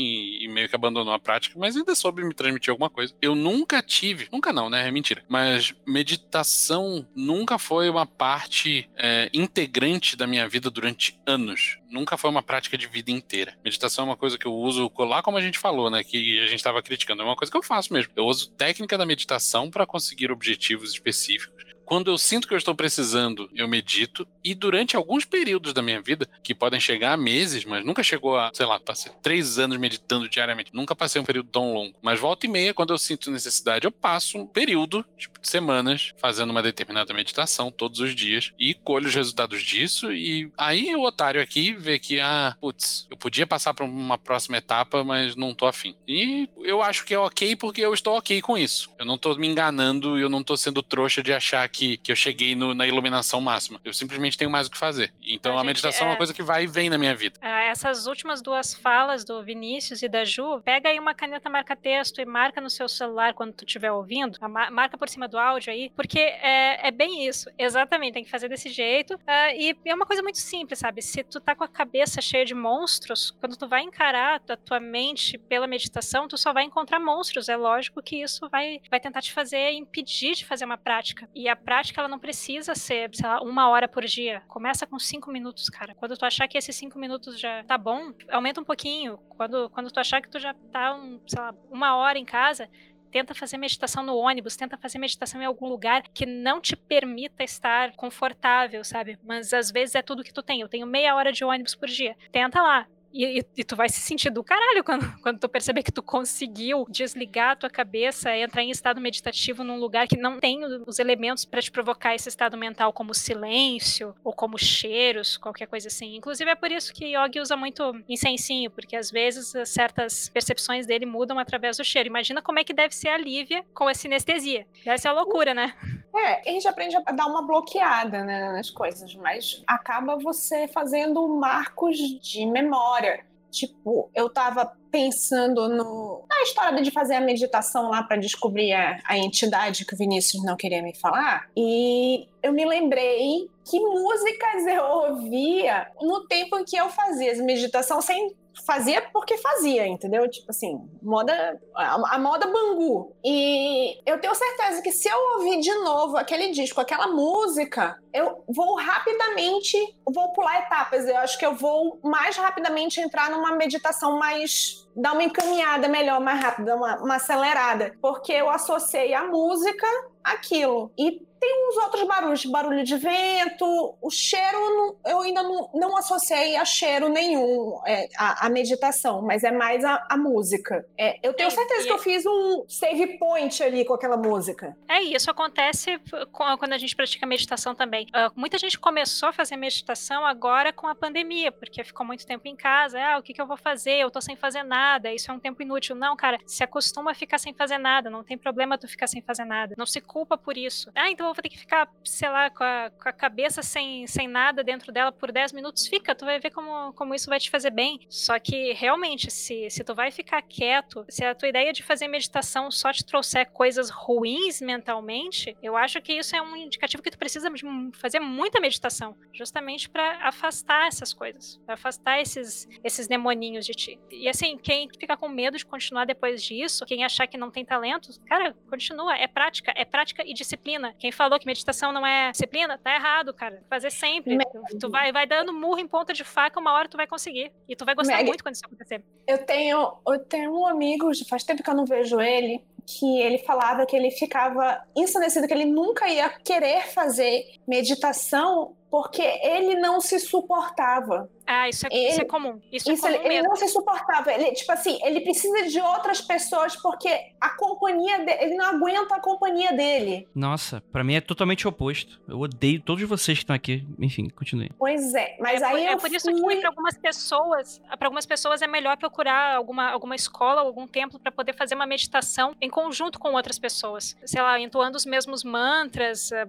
e, meio que abandonou a prática, mas ainda soube me transmitir alguma coisa. Eu nunca tive, nunca não, né? É mentira. Mas meditação nunca foi uma parte é, integrante da minha vida durante anos. Nunca foi uma prática de vida inteira. Meditação é uma coisa que eu uso lá como a gente falou, né? Que a gente estava criticando. É uma coisa que eu faço mesmo. Eu uso técnica da meditação para conseguir objetivos específicos. Quando eu sinto que eu estou precisando, eu medito. E durante alguns períodos da minha vida, que podem chegar a meses, mas nunca chegou a, sei lá, passei três anos meditando diariamente. Nunca passei um período tão longo. Mas volta e meia, quando eu sinto necessidade, eu passo um período, tipo, de semanas, fazendo uma determinada meditação todos os dias. E colho os resultados disso. E aí o otário aqui vê que, ah, putz, eu podia passar para uma próxima etapa, mas não tô afim. E eu acho que é ok porque eu estou ok com isso. Eu não tô me enganando e eu não tô sendo trouxa de achar que, que eu cheguei no- na iluminação máxima. Eu simplesmente tenho mais o que fazer. Então A a, gente, meditação é é- uma coisa que vai e vem na minha vida. Ah, essas últimas duas falas do Vinícius e da Ju, pega aí uma caneta marca-texto e marca no seu celular quando tu estiver ouvindo, marca por cima do áudio aí, porque é, é bem isso, exatamente, tem que fazer desse jeito, ah, e é uma coisa muito simples, sabe? Se tu tá com a cabeça cheia de monstros, quando tu vai encarar a tua mente pela meditação, tu só vai encontrar monstros, é lógico que isso vai, vai tentar te fazer impedir de fazer uma prática, e a prática ela não precisa ser, sei lá, uma hora por dia, começa com cinco minutos, cara, quando tu achar que esses cinco minutos já tá bom, aumenta um pouquinho. Quando, quando tu achar que tu já tá, um, sei lá, uma hora em casa, tenta fazer meditação no ônibus, tenta fazer meditação em algum lugar que não te permita estar confortável, sabe? Mas às vezes é tudo que tu tem. Eu tenho meia hora de ônibus por dia. Tenta lá. E, e, e, tu vai se sentir do caralho quando, quando tu perceber que tu conseguiu desligar a tua cabeça, entrar em estado meditativo num lugar que não tem os elementos para te provocar esse estado mental, como silêncio ou como cheiros, qualquer coisa assim. Inclusive é por isso que Yogi usa muito incensinho, porque às vezes certas percepções dele mudam através do cheiro. Imagina como é que deve ser a Lívia com a sinestesia. Deve ser a loucura, né? É, a gente aprende a dar uma bloqueada né, nas coisas, mas acaba você fazendo marcos de memória. Tipo, eu tava pensando no, na história de fazer a meditação lá para descobrir a, a entidade que o Vinícius não queria me falar. E eu me lembrei que músicas eu ouvia no tempo em que eu fazia meditação sem fazia porque fazia, entendeu? Tipo assim, moda, a, a, moda Bangu. E eu tenho certeza que se eu ouvir de novo aquele disco, aquela música, eu vou rapidamente, vou pular etapas. Eu acho que eu vou mais rapidamente entrar numa meditação mais dar uma encaminhada melhor, mais rápida, uma, uma acelerada, porque eu associei a música aquilo. E tem uns outros barulhos, barulho de vento, o cheiro eu ainda não, não associei a cheiro nenhum, é, a, a, meditação, mas é mais a, a música. É, eu tenho certeza que eu fiz um save point ali com aquela música. É, isso acontece quando a gente pratica meditação também. Uh, muita gente começou a fazer meditação agora com a pandemia, porque ficou muito tempo em casa. Ah, o que, que eu vou fazer? Eu tô sem fazer nada, isso é um tempo inútil. Não, cara, se acostuma a ficar sem fazer nada, não tem problema tu ficar sem fazer nada. Não se culpa por isso. Ah, então eu vou ter que ficar, sei lá, com a, com a cabeça sem, sem nada dentro dela por 10 minutos. Fica, tu vai ver como, como isso vai te fazer bem. Só que realmente, se, se tu vai ficar quieto, se a tua ideia de fazer meditação só te trouxer coisas ruins mentalmente, eu acho que isso é um indicativo que tu precisa de fazer muita meditação, justamente para afastar essas coisas, pra afastar esses, esses demoninhos de ti. E assim, quem fica com medo de continuar depois disso, quem achar que não tem talento, cara, continua. É prática, é prática e disciplina. Quem falou que meditação não é disciplina, tá errado, cara. Fazer sempre. Meg. Tu vai, vai dando murro em ponta de faca, uma hora tu vai conseguir. E tu vai gostar Meg. muito quando isso acontecer. Eu tenho, eu tenho um amigo, faz tempo que eu não vejo ele, que ele falava que ele ficava ensandecido, que ele nunca ia querer fazer meditação porque ele não se suportava. Ah, isso é, ele, isso é comum. Isso, é isso é comum ele, ele, não se suportava. Ele, tipo assim, ele precisa de outras pessoas porque a companhia dele, ele não aguenta a companhia dele. Nossa, para mim é totalmente oposto. Eu odeio todos vocês que estão aqui. Enfim, continue. Pois é, mas é, aí é eu por isso fui... que para algumas pessoas, para algumas pessoas é melhor procurar alguma, alguma escola, algum templo para poder fazer uma meditação em conjunto com outras pessoas. Sei lá, entoando os mesmos mantras, eh,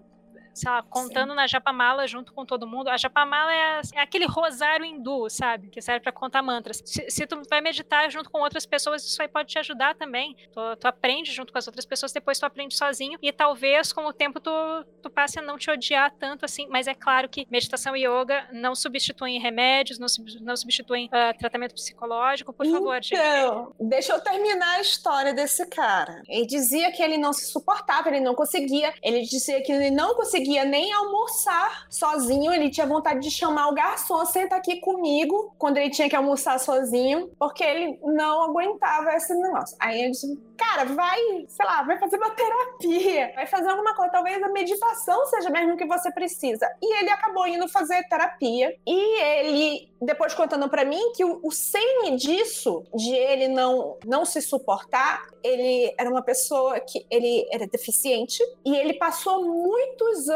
sei lá, contando Sim. na japamala junto com todo mundo. A japamala é, é aquele rosário hindu, sabe? Que serve para contar mantras. Se, se, tu vai meditar junto com outras pessoas, isso aí pode te ajudar também. Tu, tu, aprende junto com as outras pessoas, depois tu aprende sozinho. E talvez com o tempo tu, tu passe a não te odiar tanto assim. Mas é claro que meditação e yoga não substituem remédios, não, não substituem uh, tratamento psicológico. Por favor, gente. Então, deixa eu terminar a história desse cara. Ele dizia que ele não se suportava, ele não conseguia. Ele dizia que ele não conseguia conseguia nem almoçar sozinho. Ele tinha vontade de chamar o garçom, senta aqui comigo, quando ele tinha que almoçar sozinho, porque ele não aguentava esse negócio. Aí ele disse: cara, vai, sei lá, vai fazer uma terapia, vai fazer alguma coisa. Talvez a meditação seja mesmo que você precisa. E ele acabou indo fazer terapia. E ele, depois contando para mim, que o, o disso, de ele não, não se suportar, ele era uma pessoa que ele era deficiente e ele passou muitos anos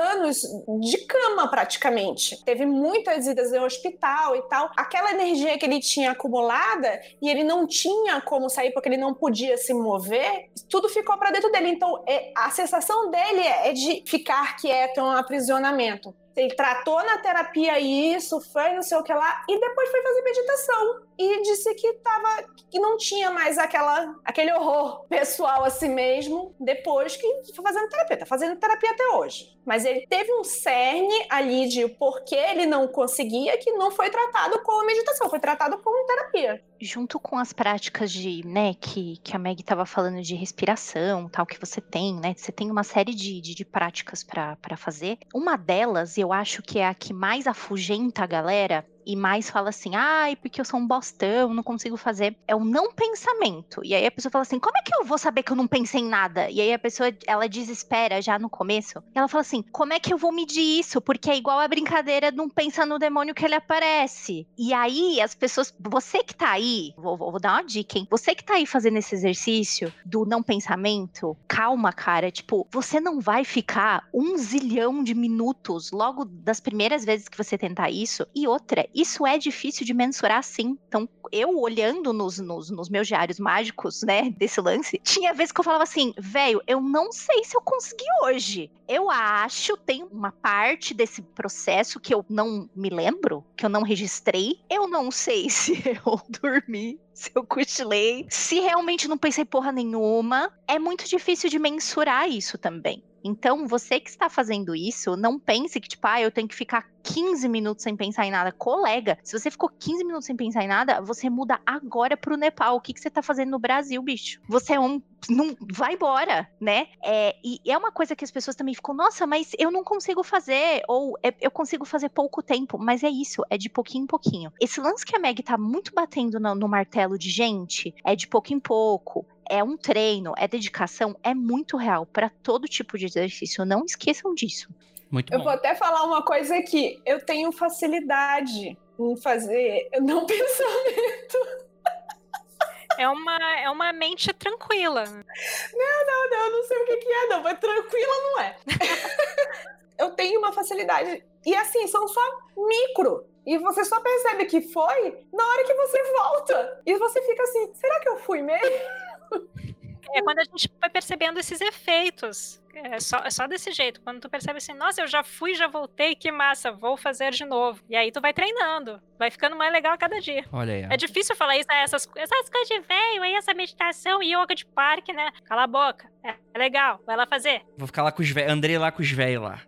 de cama praticamente. Teve muitas idas ao hospital e tal. Aquela energia que ele tinha acumulada e ele não tinha como sair porque ele não podia se mover, tudo ficou para dentro dele. Então, é, a sensação dele é de ficar quieto, é um aprisionamento. Ele tratou na terapia isso, foi não sei o que lá, e depois foi fazer meditação. E disse que tava, que não tinha mais aquela, aquele horror pessoal a si mesmo, depois que foi fazendo terapia. Tá fazendo terapia até hoje. Mas ele teve um cerne ali de porquê ele não conseguia, que não foi tratado com meditação, foi tratado com terapia. Junto com as práticas de, né, que, que a Meg estava falando de respiração, tal, que você tem, né? Você tem uma série de, de, de práticas para fazer. Uma delas, eu acho que é a que mais afugenta a galera, e mais fala assim, ai, porque eu sou um bostão, não consigo fazer, é o não pensamento. E aí a pessoa fala assim, como é que eu vou saber que eu não pensei em nada? E aí a pessoa, ela desespera já no começo. Ela fala assim, como é que eu vou medir isso? Porque é igual a brincadeira de não pensar no demônio que ele aparece. E aí as pessoas, você que tá aí, vou, vou, vou dar uma dica, hein? Você que tá aí fazendo esse exercício do não pensamento, calma, cara. Tipo, você não vai ficar um zilhão de minutos logo das primeiras vezes que você tentar isso. E outra, isso é difícil de mensurar sim. Então, eu olhando nos, nos, nos meus diários mágicos, né, desse lance, tinha vezes que eu falava assim, velho, eu não sei se eu consegui hoje. Eu acho, tem uma parte desse processo que eu não me lembro, que eu não registrei. Eu não sei se eu dormi se eu cochilei, se realmente não pensei porra nenhuma, é muito difícil de mensurar isso também. Então, você que está fazendo isso, não pense que, tipo, ah, eu tenho que ficar 15 minutos sem pensar em nada. Colega, se você ficou 15 minutos sem pensar em nada, você muda agora pro Nepal. O que, que você tá fazendo no Brasil, bicho? Você é um. Não, vai embora, né? É, e é uma coisa que as pessoas também ficam, nossa, mas eu não consigo fazer, ou é, eu consigo fazer pouco tempo. Mas é isso, é de pouquinho em pouquinho. Esse lance que a Meg tá muito batendo no, no martelo de gente, é de pouco em pouco é um treino, é dedicação, é muito real para todo tipo de exercício. Não esqueçam disso. Muito Eu bom. vou até falar uma coisa aqui. Eu tenho facilidade em fazer não pensamento. É uma, é uma mente tranquila. Não, não, eu não sei o que, que é, não, mas tranquila não é. eu tenho uma facilidade. E assim, são só micro. E você só percebe que foi na hora que você volta. E você fica assim, será que eu fui mesmo? É quando a gente vai percebendo esses efeitos. É só, é só desse jeito. Quando tu percebe assim, nossa, eu já fui, já voltei, que massa, vou fazer de novo. E aí tu vai treinando. Vai ficando mais legal a cada dia. Olha aí. É difícil falar isso, né? essas, essas coisas de velho, aí essa meditação e yoga de parque, né? Cala a boca. É, é legal, vai lá fazer. Vou ficar lá com os velhos. Andrei lá com os velhos lá.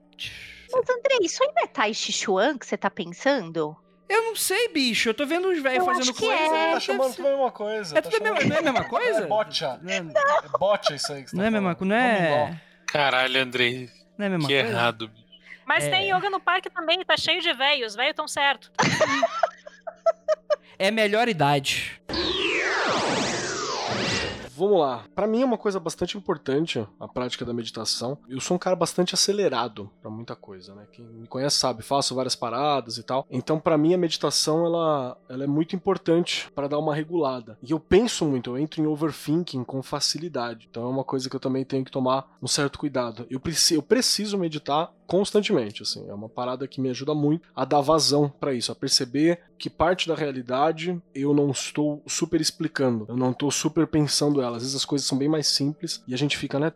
Mas, André, isso ainda é Tai Chi Chuan que você tá pensando? Eu não sei, bicho. Eu tô vendo os velhos fazendo que coisa. é. Tá chamando tudo a mesma coisa. É tá tudo a mesma, chamando- não é a mesma coisa? É bocha. Não é, É bocha isso aí que você não tá é a mesma falando. coisa. Não é. Caralho, Andrei. Não é a mesma Que coisa. errado. bicho. Mas É. tem yoga no parque também, tá cheio de velhos. Os velhos tão certo. É melhor idade. Vamos lá. Pra mim é uma coisa bastante importante a prática da meditação. Eu sou um cara bastante acelerado pra muita coisa, né? Quem me conhece sabe, faço várias paradas e tal. Então, pra mim a meditação ela, ela é muito importante pra dar uma regulada. E eu penso muito, eu entro em overthinking com facilidade. Então é uma coisa que eu também tenho que tomar um certo cuidado. Eu, preci eu preciso meditar constantemente, assim. É uma parada que me ajuda muito a dar vazão pra isso, a perceber que parte da realidade eu não estou super explicando, eu não estou super pensando ela. Às vezes as coisas são bem mais simples e a gente fica, né,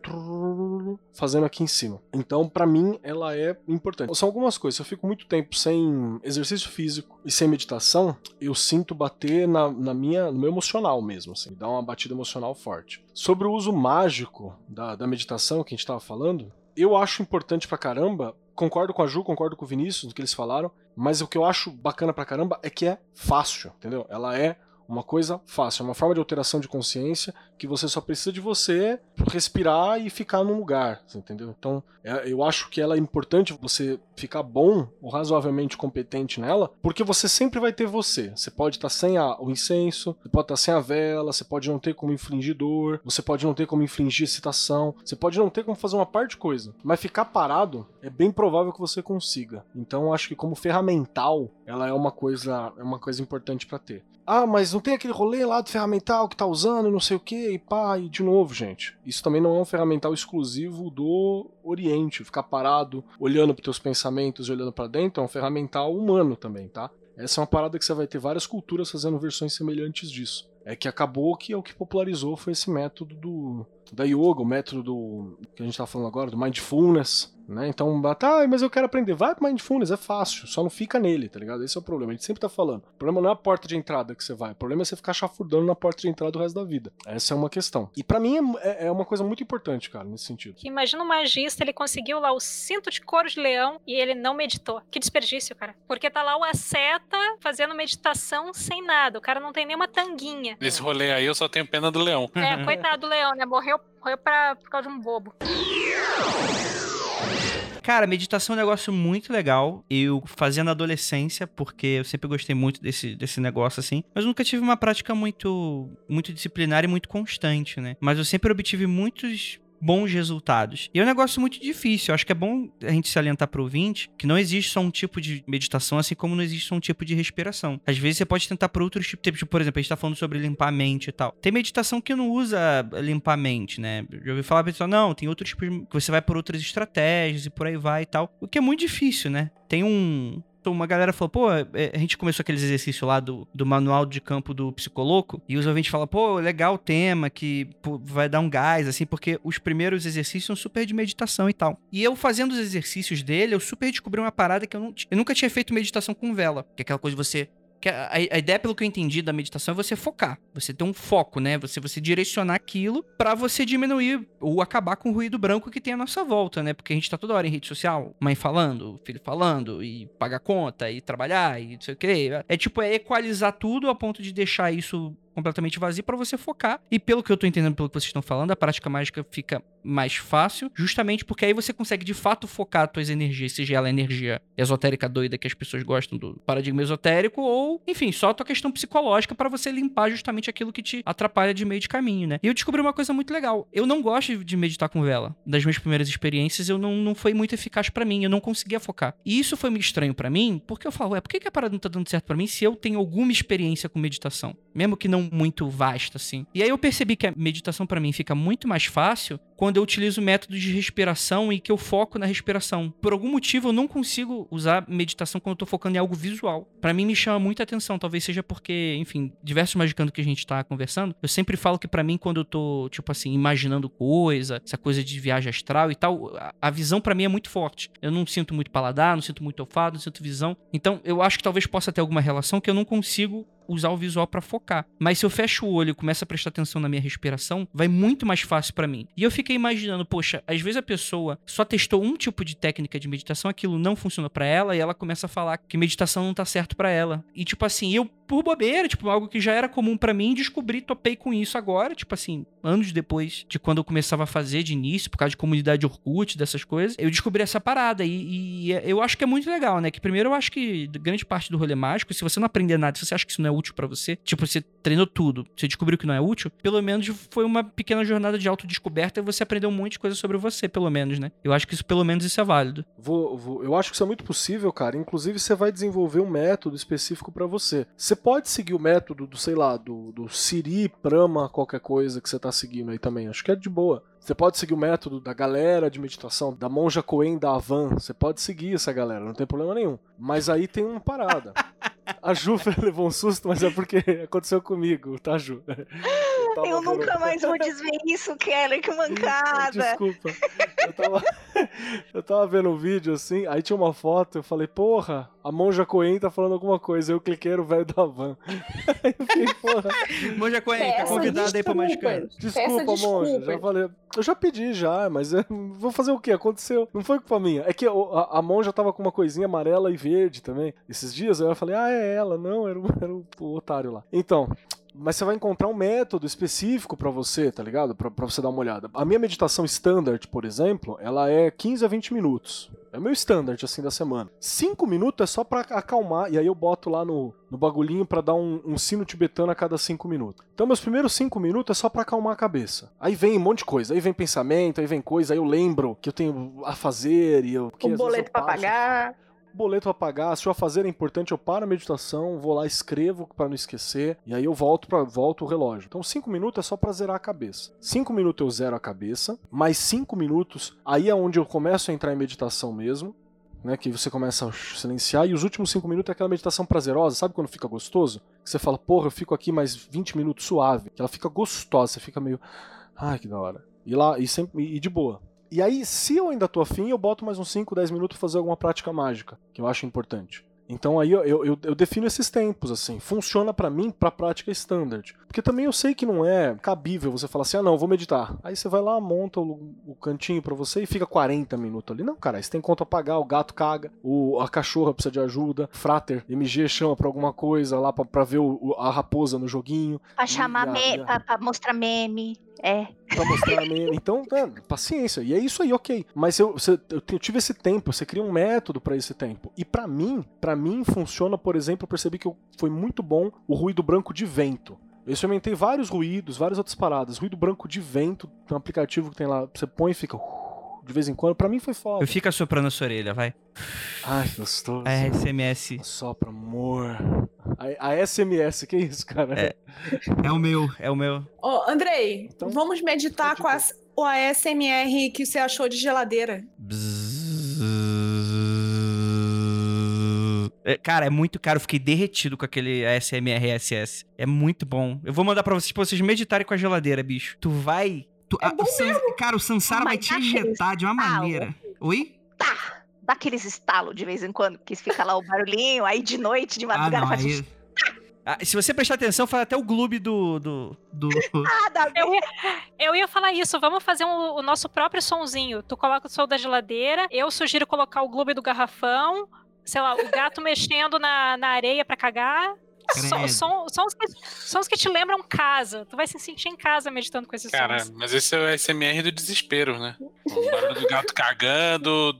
fazendo aqui em cima. Então, pra mim, ela é importante. São algumas coisas. Se eu fico muito tempo sem exercício físico e sem meditação, eu sinto bater na, na minha, no meu emocional mesmo, assim, dá uma batida emocional forte. Sobre o uso mágico da, da meditação que a gente estava falando, eu acho importante pra caramba. Concordo com a Ju, concordo com o Vinícius, do que eles falaram. Mas o que eu acho bacana pra caramba é que é fácil, entendeu? Ela é uma coisa fácil, é uma forma de alteração de consciência que você só precisa de você respirar e ficar num lugar, entendeu? Então, é- eu acho que ela é importante você ficar bom ou razoavelmente competente nela, porque você sempre vai ter você. Você pode estar sem a- o incenso, você pode estar sem a vela, você pode não ter como infligir dor, você pode não ter como infligir excitação, você pode não ter como fazer uma parte de coisa, mas ficar parado é bem provável que você consiga. Então, acho que como ferramental, ela é uma coisa, é uma coisa importante pra ter. Ah, mas não tem aquele rolê lá do ferramental que tá usando, não sei o que, e pá, e de novo, gente. Isso também não é um ferramental exclusivo do Oriente. Ficar parado, olhando pros teus pensamentos e olhando pra dentro, é um ferramental humano também, tá? Essa é uma parada que você vai ter várias culturas fazendo versões semelhantes disso. É que acabou que é o que popularizou foi esse método do da yoga, o método do que a gente tá falando agora, do mindfulness, né? Então, tá, mas eu quero aprender. Vai pro mindfulness, é fácil, só não fica nele, tá ligado? Esse é o problema. A gente sempre tá falando. O problema não é a porta de entrada que você vai, o problema é você ficar chafurdando na porta de entrada o resto da vida. Essa é uma questão. E pra mim é, é uma coisa muito importante, cara, nesse sentido. Que imagina um magista, ele conseguiu lá o cinto de couro de leão e ele não meditou. Que desperdício, cara. Porque tá lá o asceta fazendo meditação sem nada. O cara não tem nenhuma tanguinha. Nesse rolê aí eu só tenho pena do leão. É, coitado do leão, né? Morreu, morreu pra, por causa de um bobo. Cara, meditação é um negócio muito legal. Eu fazia na adolescência, porque eu sempre gostei muito desse, desse negócio, assim. Mas nunca tive uma prática muito, muito disciplinar e muito constante, né? Mas eu sempre obtive muitos bons resultados. E é um negócio muito difícil. Eu acho que é bom a gente se para o ouvinte que não existe só um tipo de meditação, assim como não existe só um tipo de respiração. Às vezes você pode tentar por outros tipos, tipo, por exemplo, a gente tá falando sobre limpar a mente e tal. Tem meditação que não usa limpar a mente, né? Já ouvi falar pra pessoa, não, tem outros tipos que você vai por outras estratégias e por aí vai e tal. O que é muito difícil, né? Tem um, uma galera falou, pô, é, a gente começou aqueles exercícios lá do, do manual de campo do psicoloco, e os ouvintes falam, pô, legal o tema, que pô, vai dar um gás, assim, porque os primeiros exercícios são super de meditação e tal. E eu fazendo os exercícios dele, eu super descobri uma parada que eu, não, eu nunca tinha feito meditação com vela, que é aquela coisa de você que a, a, ideia, pelo que eu entendi da meditação, é você focar. Você ter um foco, né? Você, você direcionar aquilo para você diminuir ou acabar com o ruído branco que tem à nossa volta, né? Porque a gente tá toda hora em rede social, mãe falando, filho falando, e pagar conta, e trabalhar, e não sei o quê. É tipo, é equalizar tudo a ponto de deixar isso completamente vazio para você focar. E pelo que eu tô entendendo, pelo que vocês estão falando, a prática mágica fica mais fácil, justamente porque aí você consegue de fato focar as tuas energias, seja ela energia esotérica doida que as pessoas gostam do paradigma esotérico, ou, enfim, só a tua questão psicológica para você limpar justamente aquilo que te atrapalha de meio de caminho, né? E eu descobri uma coisa muito legal. Eu não gosto de meditar com vela. Das minhas primeiras experiências, eu não, não foi muito eficaz para mim, eu não conseguia focar. E isso foi meio estranho para mim, porque eu falo, ué, por que, que a parada não tá dando certo para mim se eu tenho alguma experiência com meditação? Mesmo que não muito vasta, assim. E aí eu percebi que a meditação para mim fica muito mais fácil quando eu utilizo métodos de respiração e que eu foco na respiração. Por algum motivo eu não consigo usar meditação quando eu tô focando em algo visual. Para mim me chama muita atenção, talvez seja porque, enfim, diversos magicando que a gente tá conversando, eu sempre falo que para mim quando eu tô, tipo assim, imaginando coisa, essa coisa de viagem astral e tal, a visão para mim é muito forte. Eu não sinto muito paladar, não sinto muito olfato, não sinto visão. Então, eu acho que talvez possa ter alguma relação que eu não consigo usar o visual para focar. Mas se eu fecho o olho e começo a prestar atenção na minha respiração, vai muito mais fácil para mim. E eu fiquei imaginando, poxa, às vezes a pessoa só testou um tipo de técnica de meditação, aquilo não funciona para ela e ela começa a falar que meditação não tá certo para ela. E tipo assim, eu por bobeira, tipo, algo que já era comum para mim, descobri, topei com isso agora, tipo assim, anos depois de quando eu começava a fazer de início, por causa de comunidade Orkut, dessas coisas, eu descobri essa parada e, e eu acho que é muito legal, né? Que primeiro eu acho que grande parte do rolê mágico, se você não aprender nada, se você acha que isso não é útil para você, tipo, você treinou tudo, você descobriu que não é útil, pelo menos foi uma pequena jornada de autodescoberta e você aprendeu um monte de coisa sobre você, pelo menos, né? Eu acho que isso, pelo menos, isso é válido. Vou, vou, eu acho que isso é muito possível, cara. Inclusive, você vai desenvolver um método específico para você. Você pode seguir o método do, sei lá, do, do Siri, Prama, qualquer coisa que você tá seguindo aí também. Acho que é de boa. Você pode seguir o método da galera de meditação, da monja Coen da Avan. Você pode seguir essa galera, não tem problema nenhum. Mas aí tem uma parada. A Ju levou um susto, mas é porque aconteceu comigo, tá, Ju? Eu, eu nunca mais vou dizer isso, Kelly, que mancada. Desculpa. Eu tava... eu tava vendo um vídeo assim, aí tinha uma foto, eu falei, porra, a Monja Coen tá falando alguma coisa. Eu cliquei no velho da van. aí eu fiquei, porra. Monja Coen, tá convidada aí pra Magicano. Desculpa, Monja, já falei. Eu já pedi já, mas eu vou fazer o quê? Aconteceu. Não foi culpa minha. É que a, a Monja tava com uma coisinha amarela e verde também. Esses dias eu falei, ah, é ela. Não, era o, era o, o otário lá. Então, mas você vai encontrar um método específico para você, tá ligado? Para você dar uma olhada. A minha meditação standard, por exemplo, ela é 15 a 20 minutos. É o meu standard, assim, da semana. 5 minutos é só para acalmar, e aí eu boto lá no, no bagulhinho para dar um, um, sino tibetano a cada 5 minutos. Então, meus primeiros 5 minutos é só para acalmar a cabeça. Aí vem um monte de coisa. Aí vem pensamento, aí vem coisa, aí eu lembro que eu tenho a fazer e eu... O boleto pra pagar boleto pra pagar, se o a fazer é importante, eu paro a meditação, vou lá, escrevo para não esquecer, e aí eu volto para volto o relógio. Então 5 minutos é só para zerar a cabeça. 5 minutos eu zero a cabeça, mais 5 minutos, aí é onde eu começo a entrar em meditação mesmo. Né, que você começa a silenciar, e os últimos 5 minutos é aquela meditação prazerosa, sabe quando fica gostoso? Que você fala, porra, eu fico aqui mais 20 minutos suave, que ela fica gostosa, você fica meio, ai que da hora. E lá, e, sempre, e de boa. E aí, se eu ainda tô afim, eu boto mais uns 5, 10 minutos pra fazer alguma prática mágica, que eu acho importante. Então aí eu, eu, eu defino esses tempos, assim. Funciona para mim pra prática standard. Porque também eu sei que não é cabível você falar assim, ah não, vou meditar. Aí você vai lá, monta o, o cantinho para você e fica 40 minutos ali. Não, cara, você tem conta a pagar, o gato caga, o, a cachorra precisa de ajuda, frater, MG chama pra alguma coisa lá pra, pra ver o, a raposa no joguinho. Pra chamar, a, me, a... Pra, pra mostrar meme. É. pra mostrar minha. Então, é, paciência. E é isso aí, ok. Mas eu, você- eu tive esse tempo, você cria um método pra esse tempo. E pra mim, para mim funciona, por exemplo, eu percebi que eu- foi muito bom o ruído branco de vento. Eu experimentei vários ruídos, várias outras paradas. Ruído branco de vento, tem um aplicativo que tem lá, você põe e fica uh, de vez em quando. Pra mim foi foda. Eu fico soprando a sua orelha, vai. Ai, que gostoso. A SMS. Sopra, amor. A, a SMS, que isso, cara? É. É o meu, é o meu. Ô, Andrei, Então, vamos meditar com as, o ASMR que você achou de geladeira. É, Cara, é muito caro. Eu fiquei derretido com aquele ASMR SS. É muito bom. Eu vou mandar pra vocês, pra vocês meditarem com a geladeira, bicho. Tu vai. Tu- É a- Cara, o Sansara vai te injetar de uma estalo. maneira. Oi? Tá, dá aqueles estalos de vez em quando, que fica lá o barulhinho, aí de noite, de Ah, madrugada não. faz... Aí... Ah, se você prestar atenção, faz até o gloob do. do, do... Nada, Eu ia, eu ia falar isso, vamos fazer um- o nosso próprio sonzinho. Tu coloca o som da geladeira, eu sugiro colocar o globo do garrafão, sei lá, o gato mexendo na, na areia pra cagar. Credo. som- sons, que, sons que te lembram casa. Tu vai se sentir em casa meditando com esses Cara, sons. mas esse é o SMR do desespero, né? O barulho do gato cagando, do-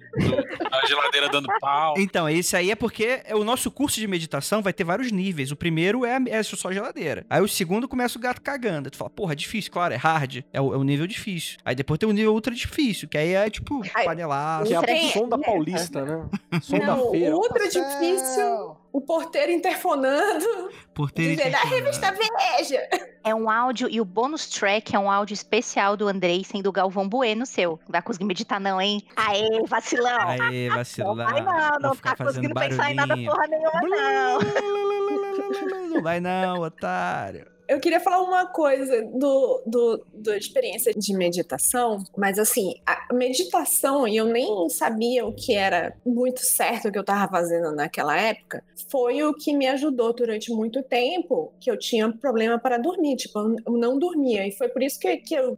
a geladeira dando pau. Então, esse aí é porque o nosso curso de meditação vai ter vários níveis. O primeiro é, é só geladeira. Aí o segundo começa o gato cagando. Tu fala, porra, é difícil, claro, é hard. É o, é o nível difícil. Aí depois tem o nível ultra difícil, que aí é tipo panelaço. Que é o som da Paulista, né? Som da Não, feira. ultra difícil. O porteiro interfonando, Por ter dizendo a revista Veja. É um áudio, e o bônus track é um áudio especial do Andrei, sendo o Galvão Bueno seu. Não vai conseguir meditar não, hein? Aê, vacilão! Aê, não vacilar. vai não, não ficar tá conseguindo pensar em nada barulhinho. porra nenhuma não. Não vai não, otário. Eu queria falar uma coisa do, do, da experiência de meditação, mas assim, a meditação, e eu nem sabia o que era muito certo o que eu estava fazendo naquela época, foi o que me ajudou durante muito tempo, que eu tinha problema para dormir, tipo, eu não dormia, e foi por isso que, que eu,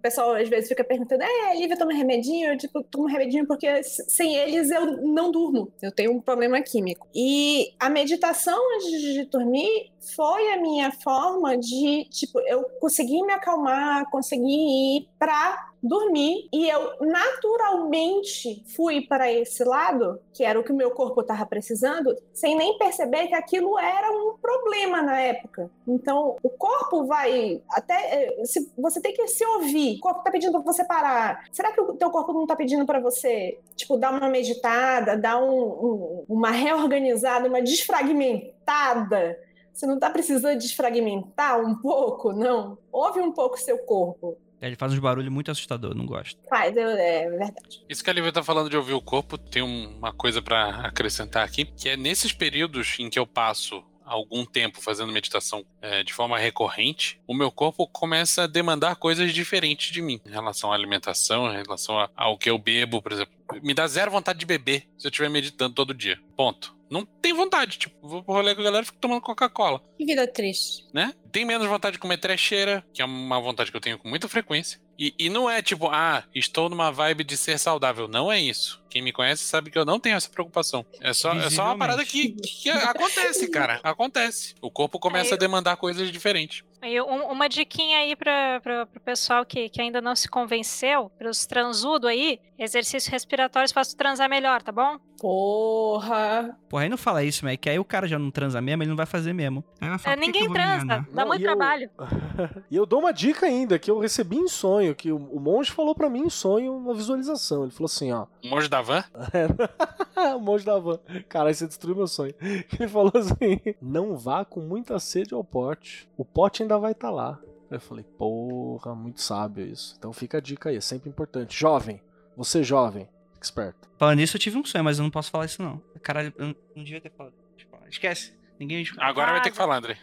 o pessoal às vezes fica perguntando, é, Lívia toma remedinho? Eu, tipo, tomo remedinho porque sem eles eu não durmo, eu tenho um problema químico. E a meditação antes de dormir foi a minha forma de, tipo, eu consegui me acalmar, consegui ir pra dormir e eu naturalmente fui para esse lado, que era o que o meu corpo estava precisando, sem nem perceber que aquilo era um problema na época. Então, o corpo vai até eh, se, você tem que se ouvir. O corpo tá pedindo para você parar. Será que o teu corpo não tá pedindo para você, tipo, dar uma meditada, dar um- um- uma reorganizada, uma desfragmentada? Você não tá precisando desfragmentar um pouco, não? Ouve um pouco seu corpo. Ele faz uns barulhos muito assustador, não gosto. Faz, eu- é verdade. Isso que a Lívia tá falando de ouvir o corpo, tem um- uma coisa pra acrescentar aqui, que é nesses períodos em que eu passo algum tempo fazendo meditação é, de forma recorrente, o meu corpo começa a demandar coisas diferentes de mim, em relação à alimentação, em relação a- ao que eu bebo, por exemplo. Me dá zero vontade de beber se eu estiver meditando todo dia. Ponto. Não tem vontade, tipo, vou pro rolê com a galera e fico tomando Coca-Cola Que vida triste. né? Tem menos vontade de comer trecheira, que é uma vontade que eu tenho com muita frequência. E, e não é tipo, ah, estou numa vibe de ser saudável. Não é isso. Quem me conhece sabe que eu não tenho essa preocupação. É só, é só uma parada que, que acontece, cara. Acontece. O corpo começa É, a demandar coisas diferentes. E um- uma diquinha aí para o pessoal que, que ainda não se convenceu, para os transudo aí, exercícios respiratórios faz tu transar melhor, tá bom? Porra. Porra, aí não fala isso, mas que aí o cara já não transa mesmo, ele não vai fazer mesmo. É, "Por que que ninguém eu transa, enganar?" dá Não, muito e eu- trabalho. E eu dou uma dica ainda, que eu recebi em sonho, que o, o monge falou pra mim em sonho uma visualização. Ele falou assim, ó. O monge da van? o monge da van. Cara, você destruiu meu sonho. Ele falou assim: não vá com muita sede ao pote. O pote ainda vai estar lá. Aí Eu falei, porra, muito sábio isso. Então fica a dica aí, é sempre importante. Jovem, você jovem, esperto. Falando nisso, eu tive um sonho, mas eu não posso falar isso não. Caralho, eu não, não devia ter falado. Tipo, Esquece. Ninguém. Agora vai ter que falar, André.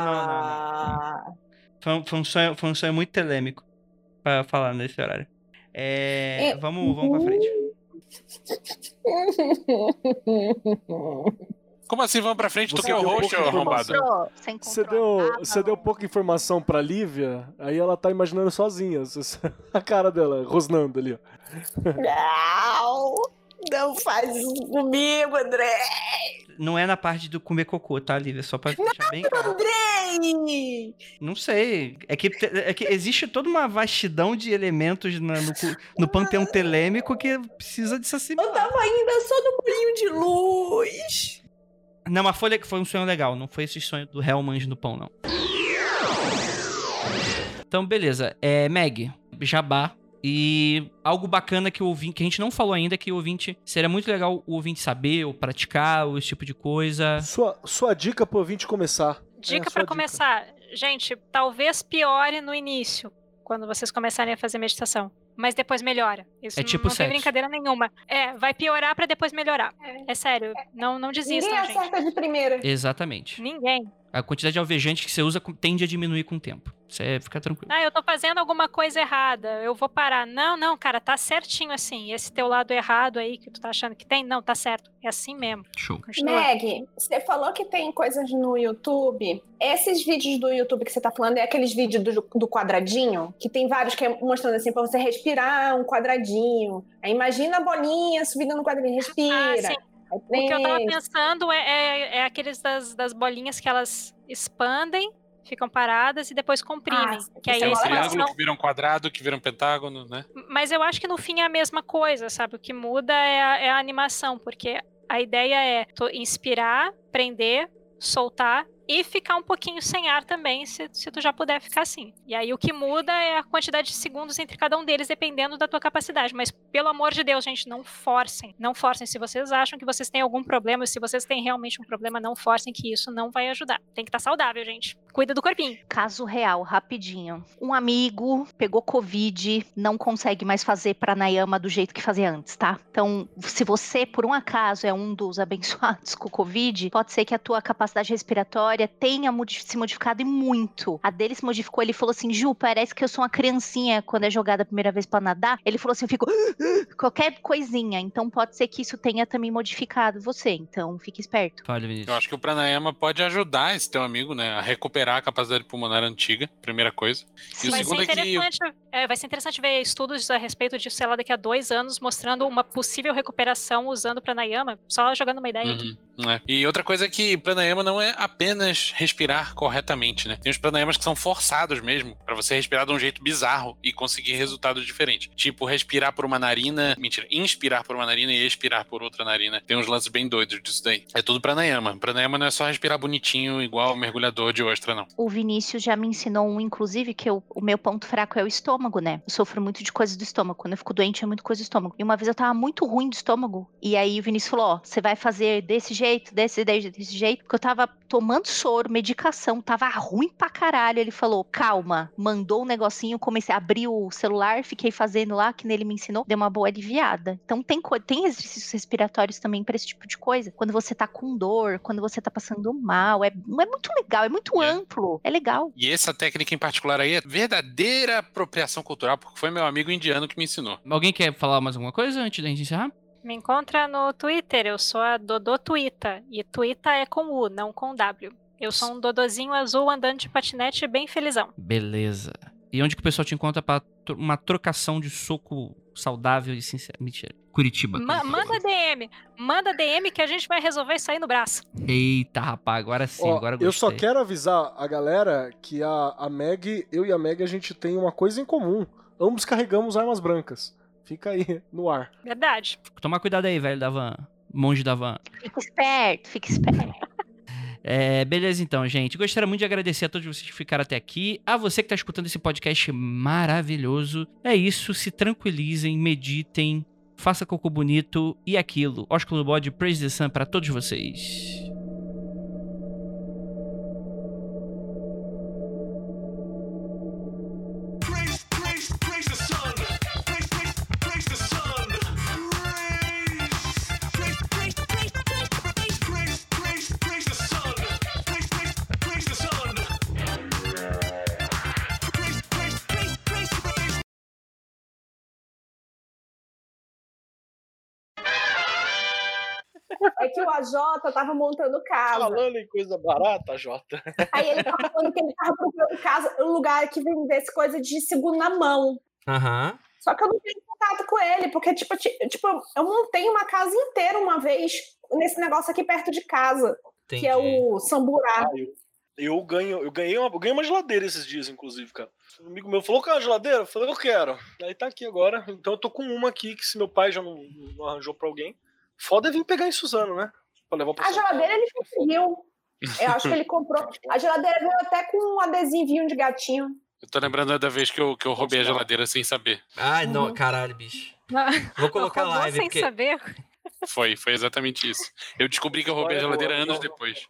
Ah, Foi, um- foi um sonho, foi um sonho muito telêmico pra falar nesse horário. É, É, vamos, vamos pra frente. Como assim? Vamos pra frente? Tu Você que é o deu host, arrombado? Você deu, você deu pouca informação pra Lívia, aí ela tá imaginando sozinha. A cara dela, rosnando ali, ó. Não, não faz isso comigo, André. não é na parte do comer cocô, tá, Lívia? Só pra deixar bem claro. Andrei! Não sei. É que, é que existe toda uma vastidão de elementos na- no, no panteão telêmico que precisa de se Eu tava ainda só no bolinho de luz. Não, mas foi, foi um sonho legal. Não foi esse sonho do Hellman no pão, não. Então, beleza. É, Meg, Jabá. E algo bacana que o ouvinte, que a gente não falou ainda, que o ouvinte. Seria muito legal o ouvinte saber, ou praticar, ou esse tipo de coisa. Sua, sua dica pro ouvinte começar. Dica a pra sua começar. Gente, talvez piore no início, quando vocês começarem a fazer meditação. Mas depois melhora. Isso É não- tipo não sexo. tem brincadeira nenhuma. É, vai piorar pra depois melhorar. É sério, não, não desistam, Ninguém gente. acerta de primeira. Exatamente. Ninguém. A quantidade de alvejante que você usa tende a diminuir com o tempo. Você fica tranquilo. Ah, eu tô fazendo alguma coisa errada, eu vou parar. Não, não, cara, tá certinho assim. Esse teu lado errado aí que tu tá achando que tem, não, tá certo. É assim mesmo. Show. Continua. Meg, você falou que tem coisas no YouTube. Esses vídeos do YouTube que você tá falando é aqueles vídeos do, do quadradinho? Que tem vários que é mostrando assim pra você respirar um quadradinho. Aí imagina a bolinha subindo no quadradinho, respira. Ah, sim. O que eu tava pensando é, é, é aqueles das, das bolinhas que elas expandem, ficam paradas e depois comprimem. Ah, que aí é mó legal. não- Triângulo que vira um quadrado, que vira um pentágono, né? Mas eu acho que no fim é a mesma coisa, sabe? O que muda é a, é a animação, porque a ideia é inspirar, prender, soltar e ficar um pouquinho sem ar também, se, se tu já puder ficar assim. E aí o que muda é a quantidade de segundos entre cada um deles, dependendo da tua capacidade. Mas, pelo amor de Deus, gente, não forcem. Não forcem. Se vocês acham que vocês têm algum problema, se vocês têm realmente um problema, não forcem, que isso não vai ajudar. Tem que estar saudável, gente. Cuida do corpinho. Caso real, rapidinho. Um amigo pegou Covid, não consegue mais fazer pranayama do jeito que fazia antes, tá? Então, se você, por um acaso, é um dos abençoados com Covid, pode ser que a tua capacidade respiratória tenha modi- se modificado e muito. A dele se modificou, ele falou assim, Ju, parece que eu sou uma criancinha quando é jogada a primeira vez pra nadar. Ele falou assim, eu fico qualquer coisinha. Então, pode ser que isso tenha também modificado você. Então, fique esperto. Fala, Eu Vinícius. acho que o pranayama pode ajudar esse teu amigo, né, a recuperar a capacidade pulmonar antiga, primeira coisa. E o Vai ser, segundo é que interessante, é, vai ser interessante ver estudos a respeito disso, sei lá, daqui a dois anos, mostrando uma possível recuperação usando pranayama, só jogando uma ideia aqui. Uhum, é. E outra coisa é que pranayama não é apenas respirar corretamente, né? Tem os pranayamas que são forçados mesmo, pra você respirar de um jeito bizarro e conseguir resultados diferentes. Tipo, respirar por uma narina, mentira, inspirar por uma narina e expirar por outra narina. Tem uns lances bem doidos disso daí. É tudo pranayama. Pranayama não é só respirar bonitinho igual mergulhador de ostra, não. O Vinícius já me ensinou um, inclusive, que eu- o meu ponto fraco é o estômago, né? Eu sofro muito de coisas do estômago. Quando eu fico doente, é muito coisa do estômago. E uma vez eu tava muito ruim do estômago. E aí o Vinícius falou: Ó, você vai fazer desse jeito, desse, desse, desse jeito. Porque eu tava tomando soro, medicação, tava ruim pra caralho. Ele falou: calma, mandou um negocinho, comecei a abrir o celular, fiquei fazendo lá, que nele me ensinou, deu uma boa aliviada. Então tem, tem exercícios respiratórios também pra esse tipo de coisa. Quando você tá com dor, quando você tá passando mal. É, é muito legal, é muito É. amplo. É legal. E essa técnica em particular aí é verdadeira apropriação cultural, porque foi meu amigo indiano que me ensinou. Alguém quer falar mais alguma coisa antes da gente encerrar? Me encontra no Twitter, eu sou a Dodô Tuita. E Tuita é com U, não com W. Eu sou um dodozinho azul andando de patinete bem felizão. Beleza. E onde que o pessoal te encontra pra tro- uma trocação de soco saudável e sincero? Mentira. Curitiba. Ma- manda DM, manda DM que a gente vai resolver isso aí no braço. Eita, rapaz, agora sim, Ó, agora eu só quero avisar a galera que a, a Meg, eu e a Meg, a gente tem uma coisa em comum. Ambos carregamos armas brancas. Fica aí no ar. Verdade. Tomar cuidado aí, velho da van. Monge da van. Fica esperto, fica esperto. É, beleza então, gente. Gostaria muito de agradecer a todos vocês que ficaram até aqui. A você que está escutando esse podcast maravilhoso. É isso, se tranquilizem, meditem, faça cocô bonito e aquilo. Ósculo Bode, Praise the Sun pra todos vocês. É que o AJ tava montando casa. Falando em coisa barata, Jota. Aí ele tava falando que ele tava procurando casa, um lugar que vendesse coisa de segunda mão. Aham. Só que eu não tenho contato com ele, porque, tipo, ti- tipo, eu montei uma casa inteira uma vez nesse negócio aqui perto de casa, Entendi. que é o Samburá. Ah, eu, eu ganho, eu ganhei uma, eu ganhei uma geladeira esses dias, inclusive, cara. Um amigo meu falou, cara, geladeira? Eu falei, eu quero. Aí tá aqui agora. Então eu tô com uma aqui, que se meu pai já não, não arranjou pra alguém. Foda é vir pegar em Suzano, né? Pra levar pra A geladeira ele conseguiu. Eu acho que ele comprou. A geladeira veio até com um adesivinho de gatinho. Eu tô lembrando da vez que eu, que eu roubei a geladeira sem saber. Ai, não, Uhum. caralho, bicho. Vou colocar live, sem porque... saber. Foi, foi exatamente isso. Eu descobri que eu roubei a geladeira anos depois.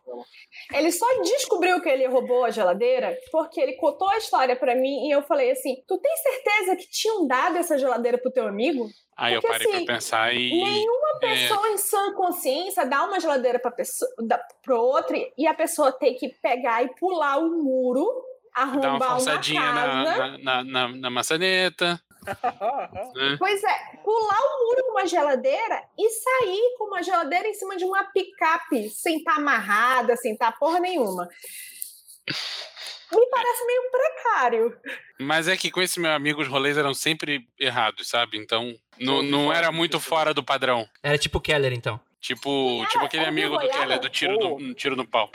Ele só descobriu que ele roubou a geladeira porque ele contou a história pra mim e eu falei assim: Tu tem certeza que tinham dado essa geladeira pro teu amigo? Aí eu Porque, parei assim, pra pensar e. Nenhuma é. pessoa em sã consciência dá uma geladeira pra pessoa, da, pro outro e a pessoa tem que pegar e pular o muro, arrombar uma, forçadinha casa. na, na, na, na maçaneta. Né? Pois é, pular o muro com uma geladeira e sair com uma geladeira em cima de uma picape, sem estar amarrada, sem estar porra nenhuma. Me parece meio precário. Mas é que com esse meu amigo os rolês eram sempre errados, sabe? Então não, não era muito fora do padrão. Era tipo Keller, então. Tipo, tipo aquele é amigo do? Keller, do tiro, do, um tiro no pau.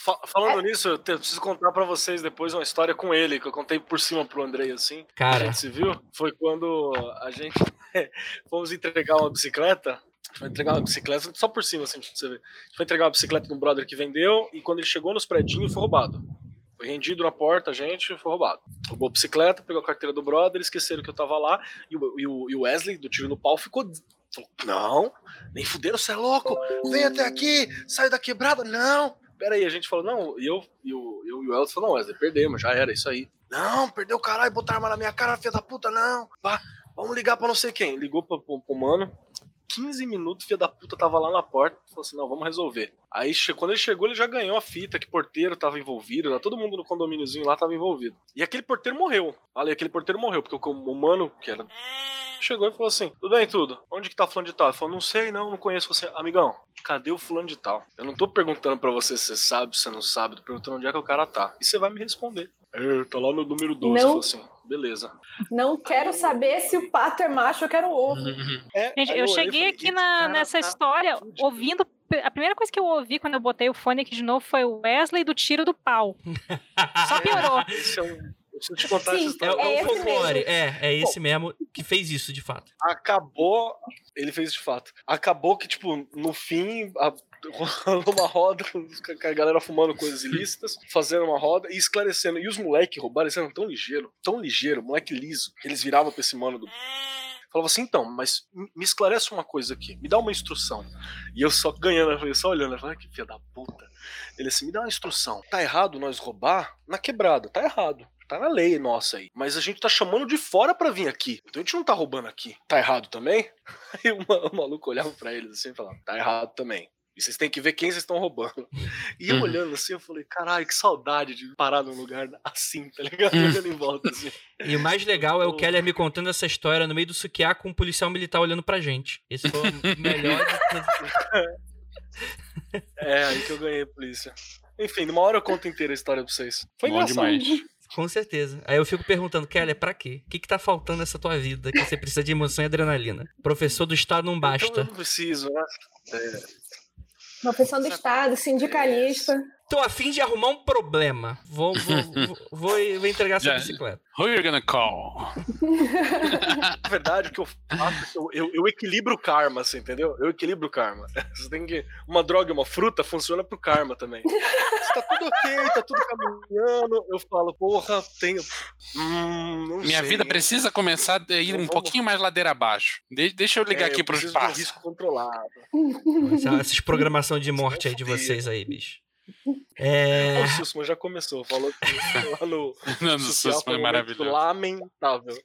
Fa- falando nisso, eu preciso contar pra vocês depois uma história com ele, que eu contei por cima pro Andrei, assim. A Cara, gente se viu? Foi quando a gente fomos entregar uma bicicleta. A foi entregar uma bicicleta, só por cima, assim, pra você ver. A gente foi entregar uma bicicleta de um brother que vendeu, e quando ele chegou nos predinhos, foi roubado. Foi rendido na porta, a gente, foi roubado. Roubou a bicicleta, pegou a carteira do brother, esqueceram que eu tava lá, e o, e o- e o Wesley, do tiro no pau, ficou. Não, nem fuderam, você é louco! Vem até aqui, sai da quebrada, não! Pera aí, a gente falou, não, e eu, e o, e o Elton falou, não, Wesley, perdemos, já era, isso aí. Não, perdeu o caralho, botaram arma na minha cara, filha da puta, não. Pá, vamos ligar pra não sei quem. Ligou pra, pro, pro mano, 15 minutos, filha da puta tava lá na porta, falou assim, não, vamos resolver. Aí quando ele chegou, ele já ganhou a fita, que porteiro tava envolvido, né? todo mundo no condomíniozinho lá tava envolvido. E aquele porteiro morreu. Falei, aquele porteiro morreu, porque o, o mano, que era chegou e falou assim: Tudo bem, tudo? Onde que tá fulano de tal? Ele falou: Não sei, não, não conheço você. Amigão, cadê o fulano de tal? Eu não tô perguntando pra você se você sabe, se você não sabe, tô perguntando onde é que o cara tá. E você vai me responder. É, tá lá no número 12. Não. Falou assim: Beleza. Não quero saber se o pato é macho, eu quero ovo. É, Gente, eu cheguei falei, aqui "Esse na, cara nessa história fudido." ouvindo. A primeira coisa que eu ouvi quando eu botei o fone aqui de novo foi o Wesley do tiro do pau. Só piorou. Esse é um. Eu te contar Sim, é, essa o- história. é o esse folclore. mesmo. É, é esse mesmo que fez isso, de fato. acabou. Ele fez de fato. Acabou que, tipo, no fim, a, rolou uma roda a galera fumando coisas ilícitas, fazendo uma roda e esclarecendo. E os moleques roubaram, eles eram tão ligeiro, tão ligeiro, moleque liso, que eles viravam pra esse mano do. Falava assim, então, mas me esclarece uma coisa aqui, me dá uma instrução. E eu só ganhando, eu só olhando, eu falei, "Ah, que filha da puta. Ele assim, me dá uma instrução. Tá errado nós roubar na quebrada, tá errado. Tá na lei nossa aí. Mas a gente tá chamando de fora pra vir aqui. Então a gente não tá roubando aqui. Tá errado também? Aí o, ma- o maluco olhava pra eles assim e falava, tá errado também. E vocês têm que ver quem vocês estão roubando. E eu Uhum. olhando assim, eu falei, caralho, que saudade de parar num lugar assim, tá ligado? Olhando em volta assim. E o mais legal é o. Keller me contando essa história no meio do suquiá com um policial militar olhando pra gente. Esse foi o melhor de. É, aí que eu ganhei polícia. Enfim, numa hora eu conto inteira a história pra vocês. Foi Bom engraçado. demais. Com certeza. Aí eu fico perguntando, Keller, pra quê? O que, que tá faltando nessa tua vida que você precisa de emoção e adrenalina? Professor do Estado não Então eu basta. não preciso, né? Profissão do Estado, sindicalista. Tô afim de arrumar um problema. Vou, vou, vou, vou, vou entregar essa bicicleta. Who you gonna call? Na verdade, o que eu faço, eu, eu, eu equilibro o karma, assim, entendeu? Eu equilibro o karma. Você tem que. Uma droga e uma fruta funciona pro karma também. Se tá tudo ok, tá tudo caminhando, eu falo, porra, tenho. Hum, Minha sei, vida hein? precisa começar a ir um Vamos- pouquinho mais ladeira abaixo. De- deixa eu ligar É, aqui eu pro preciso de um espaço. risco controlado. Essa- Essas programação de morte aí de vocês aí, bicho. É. O Sussman já começou, falou que lá no. Não, social Sussman foi é momento maravilhoso. Lamentável.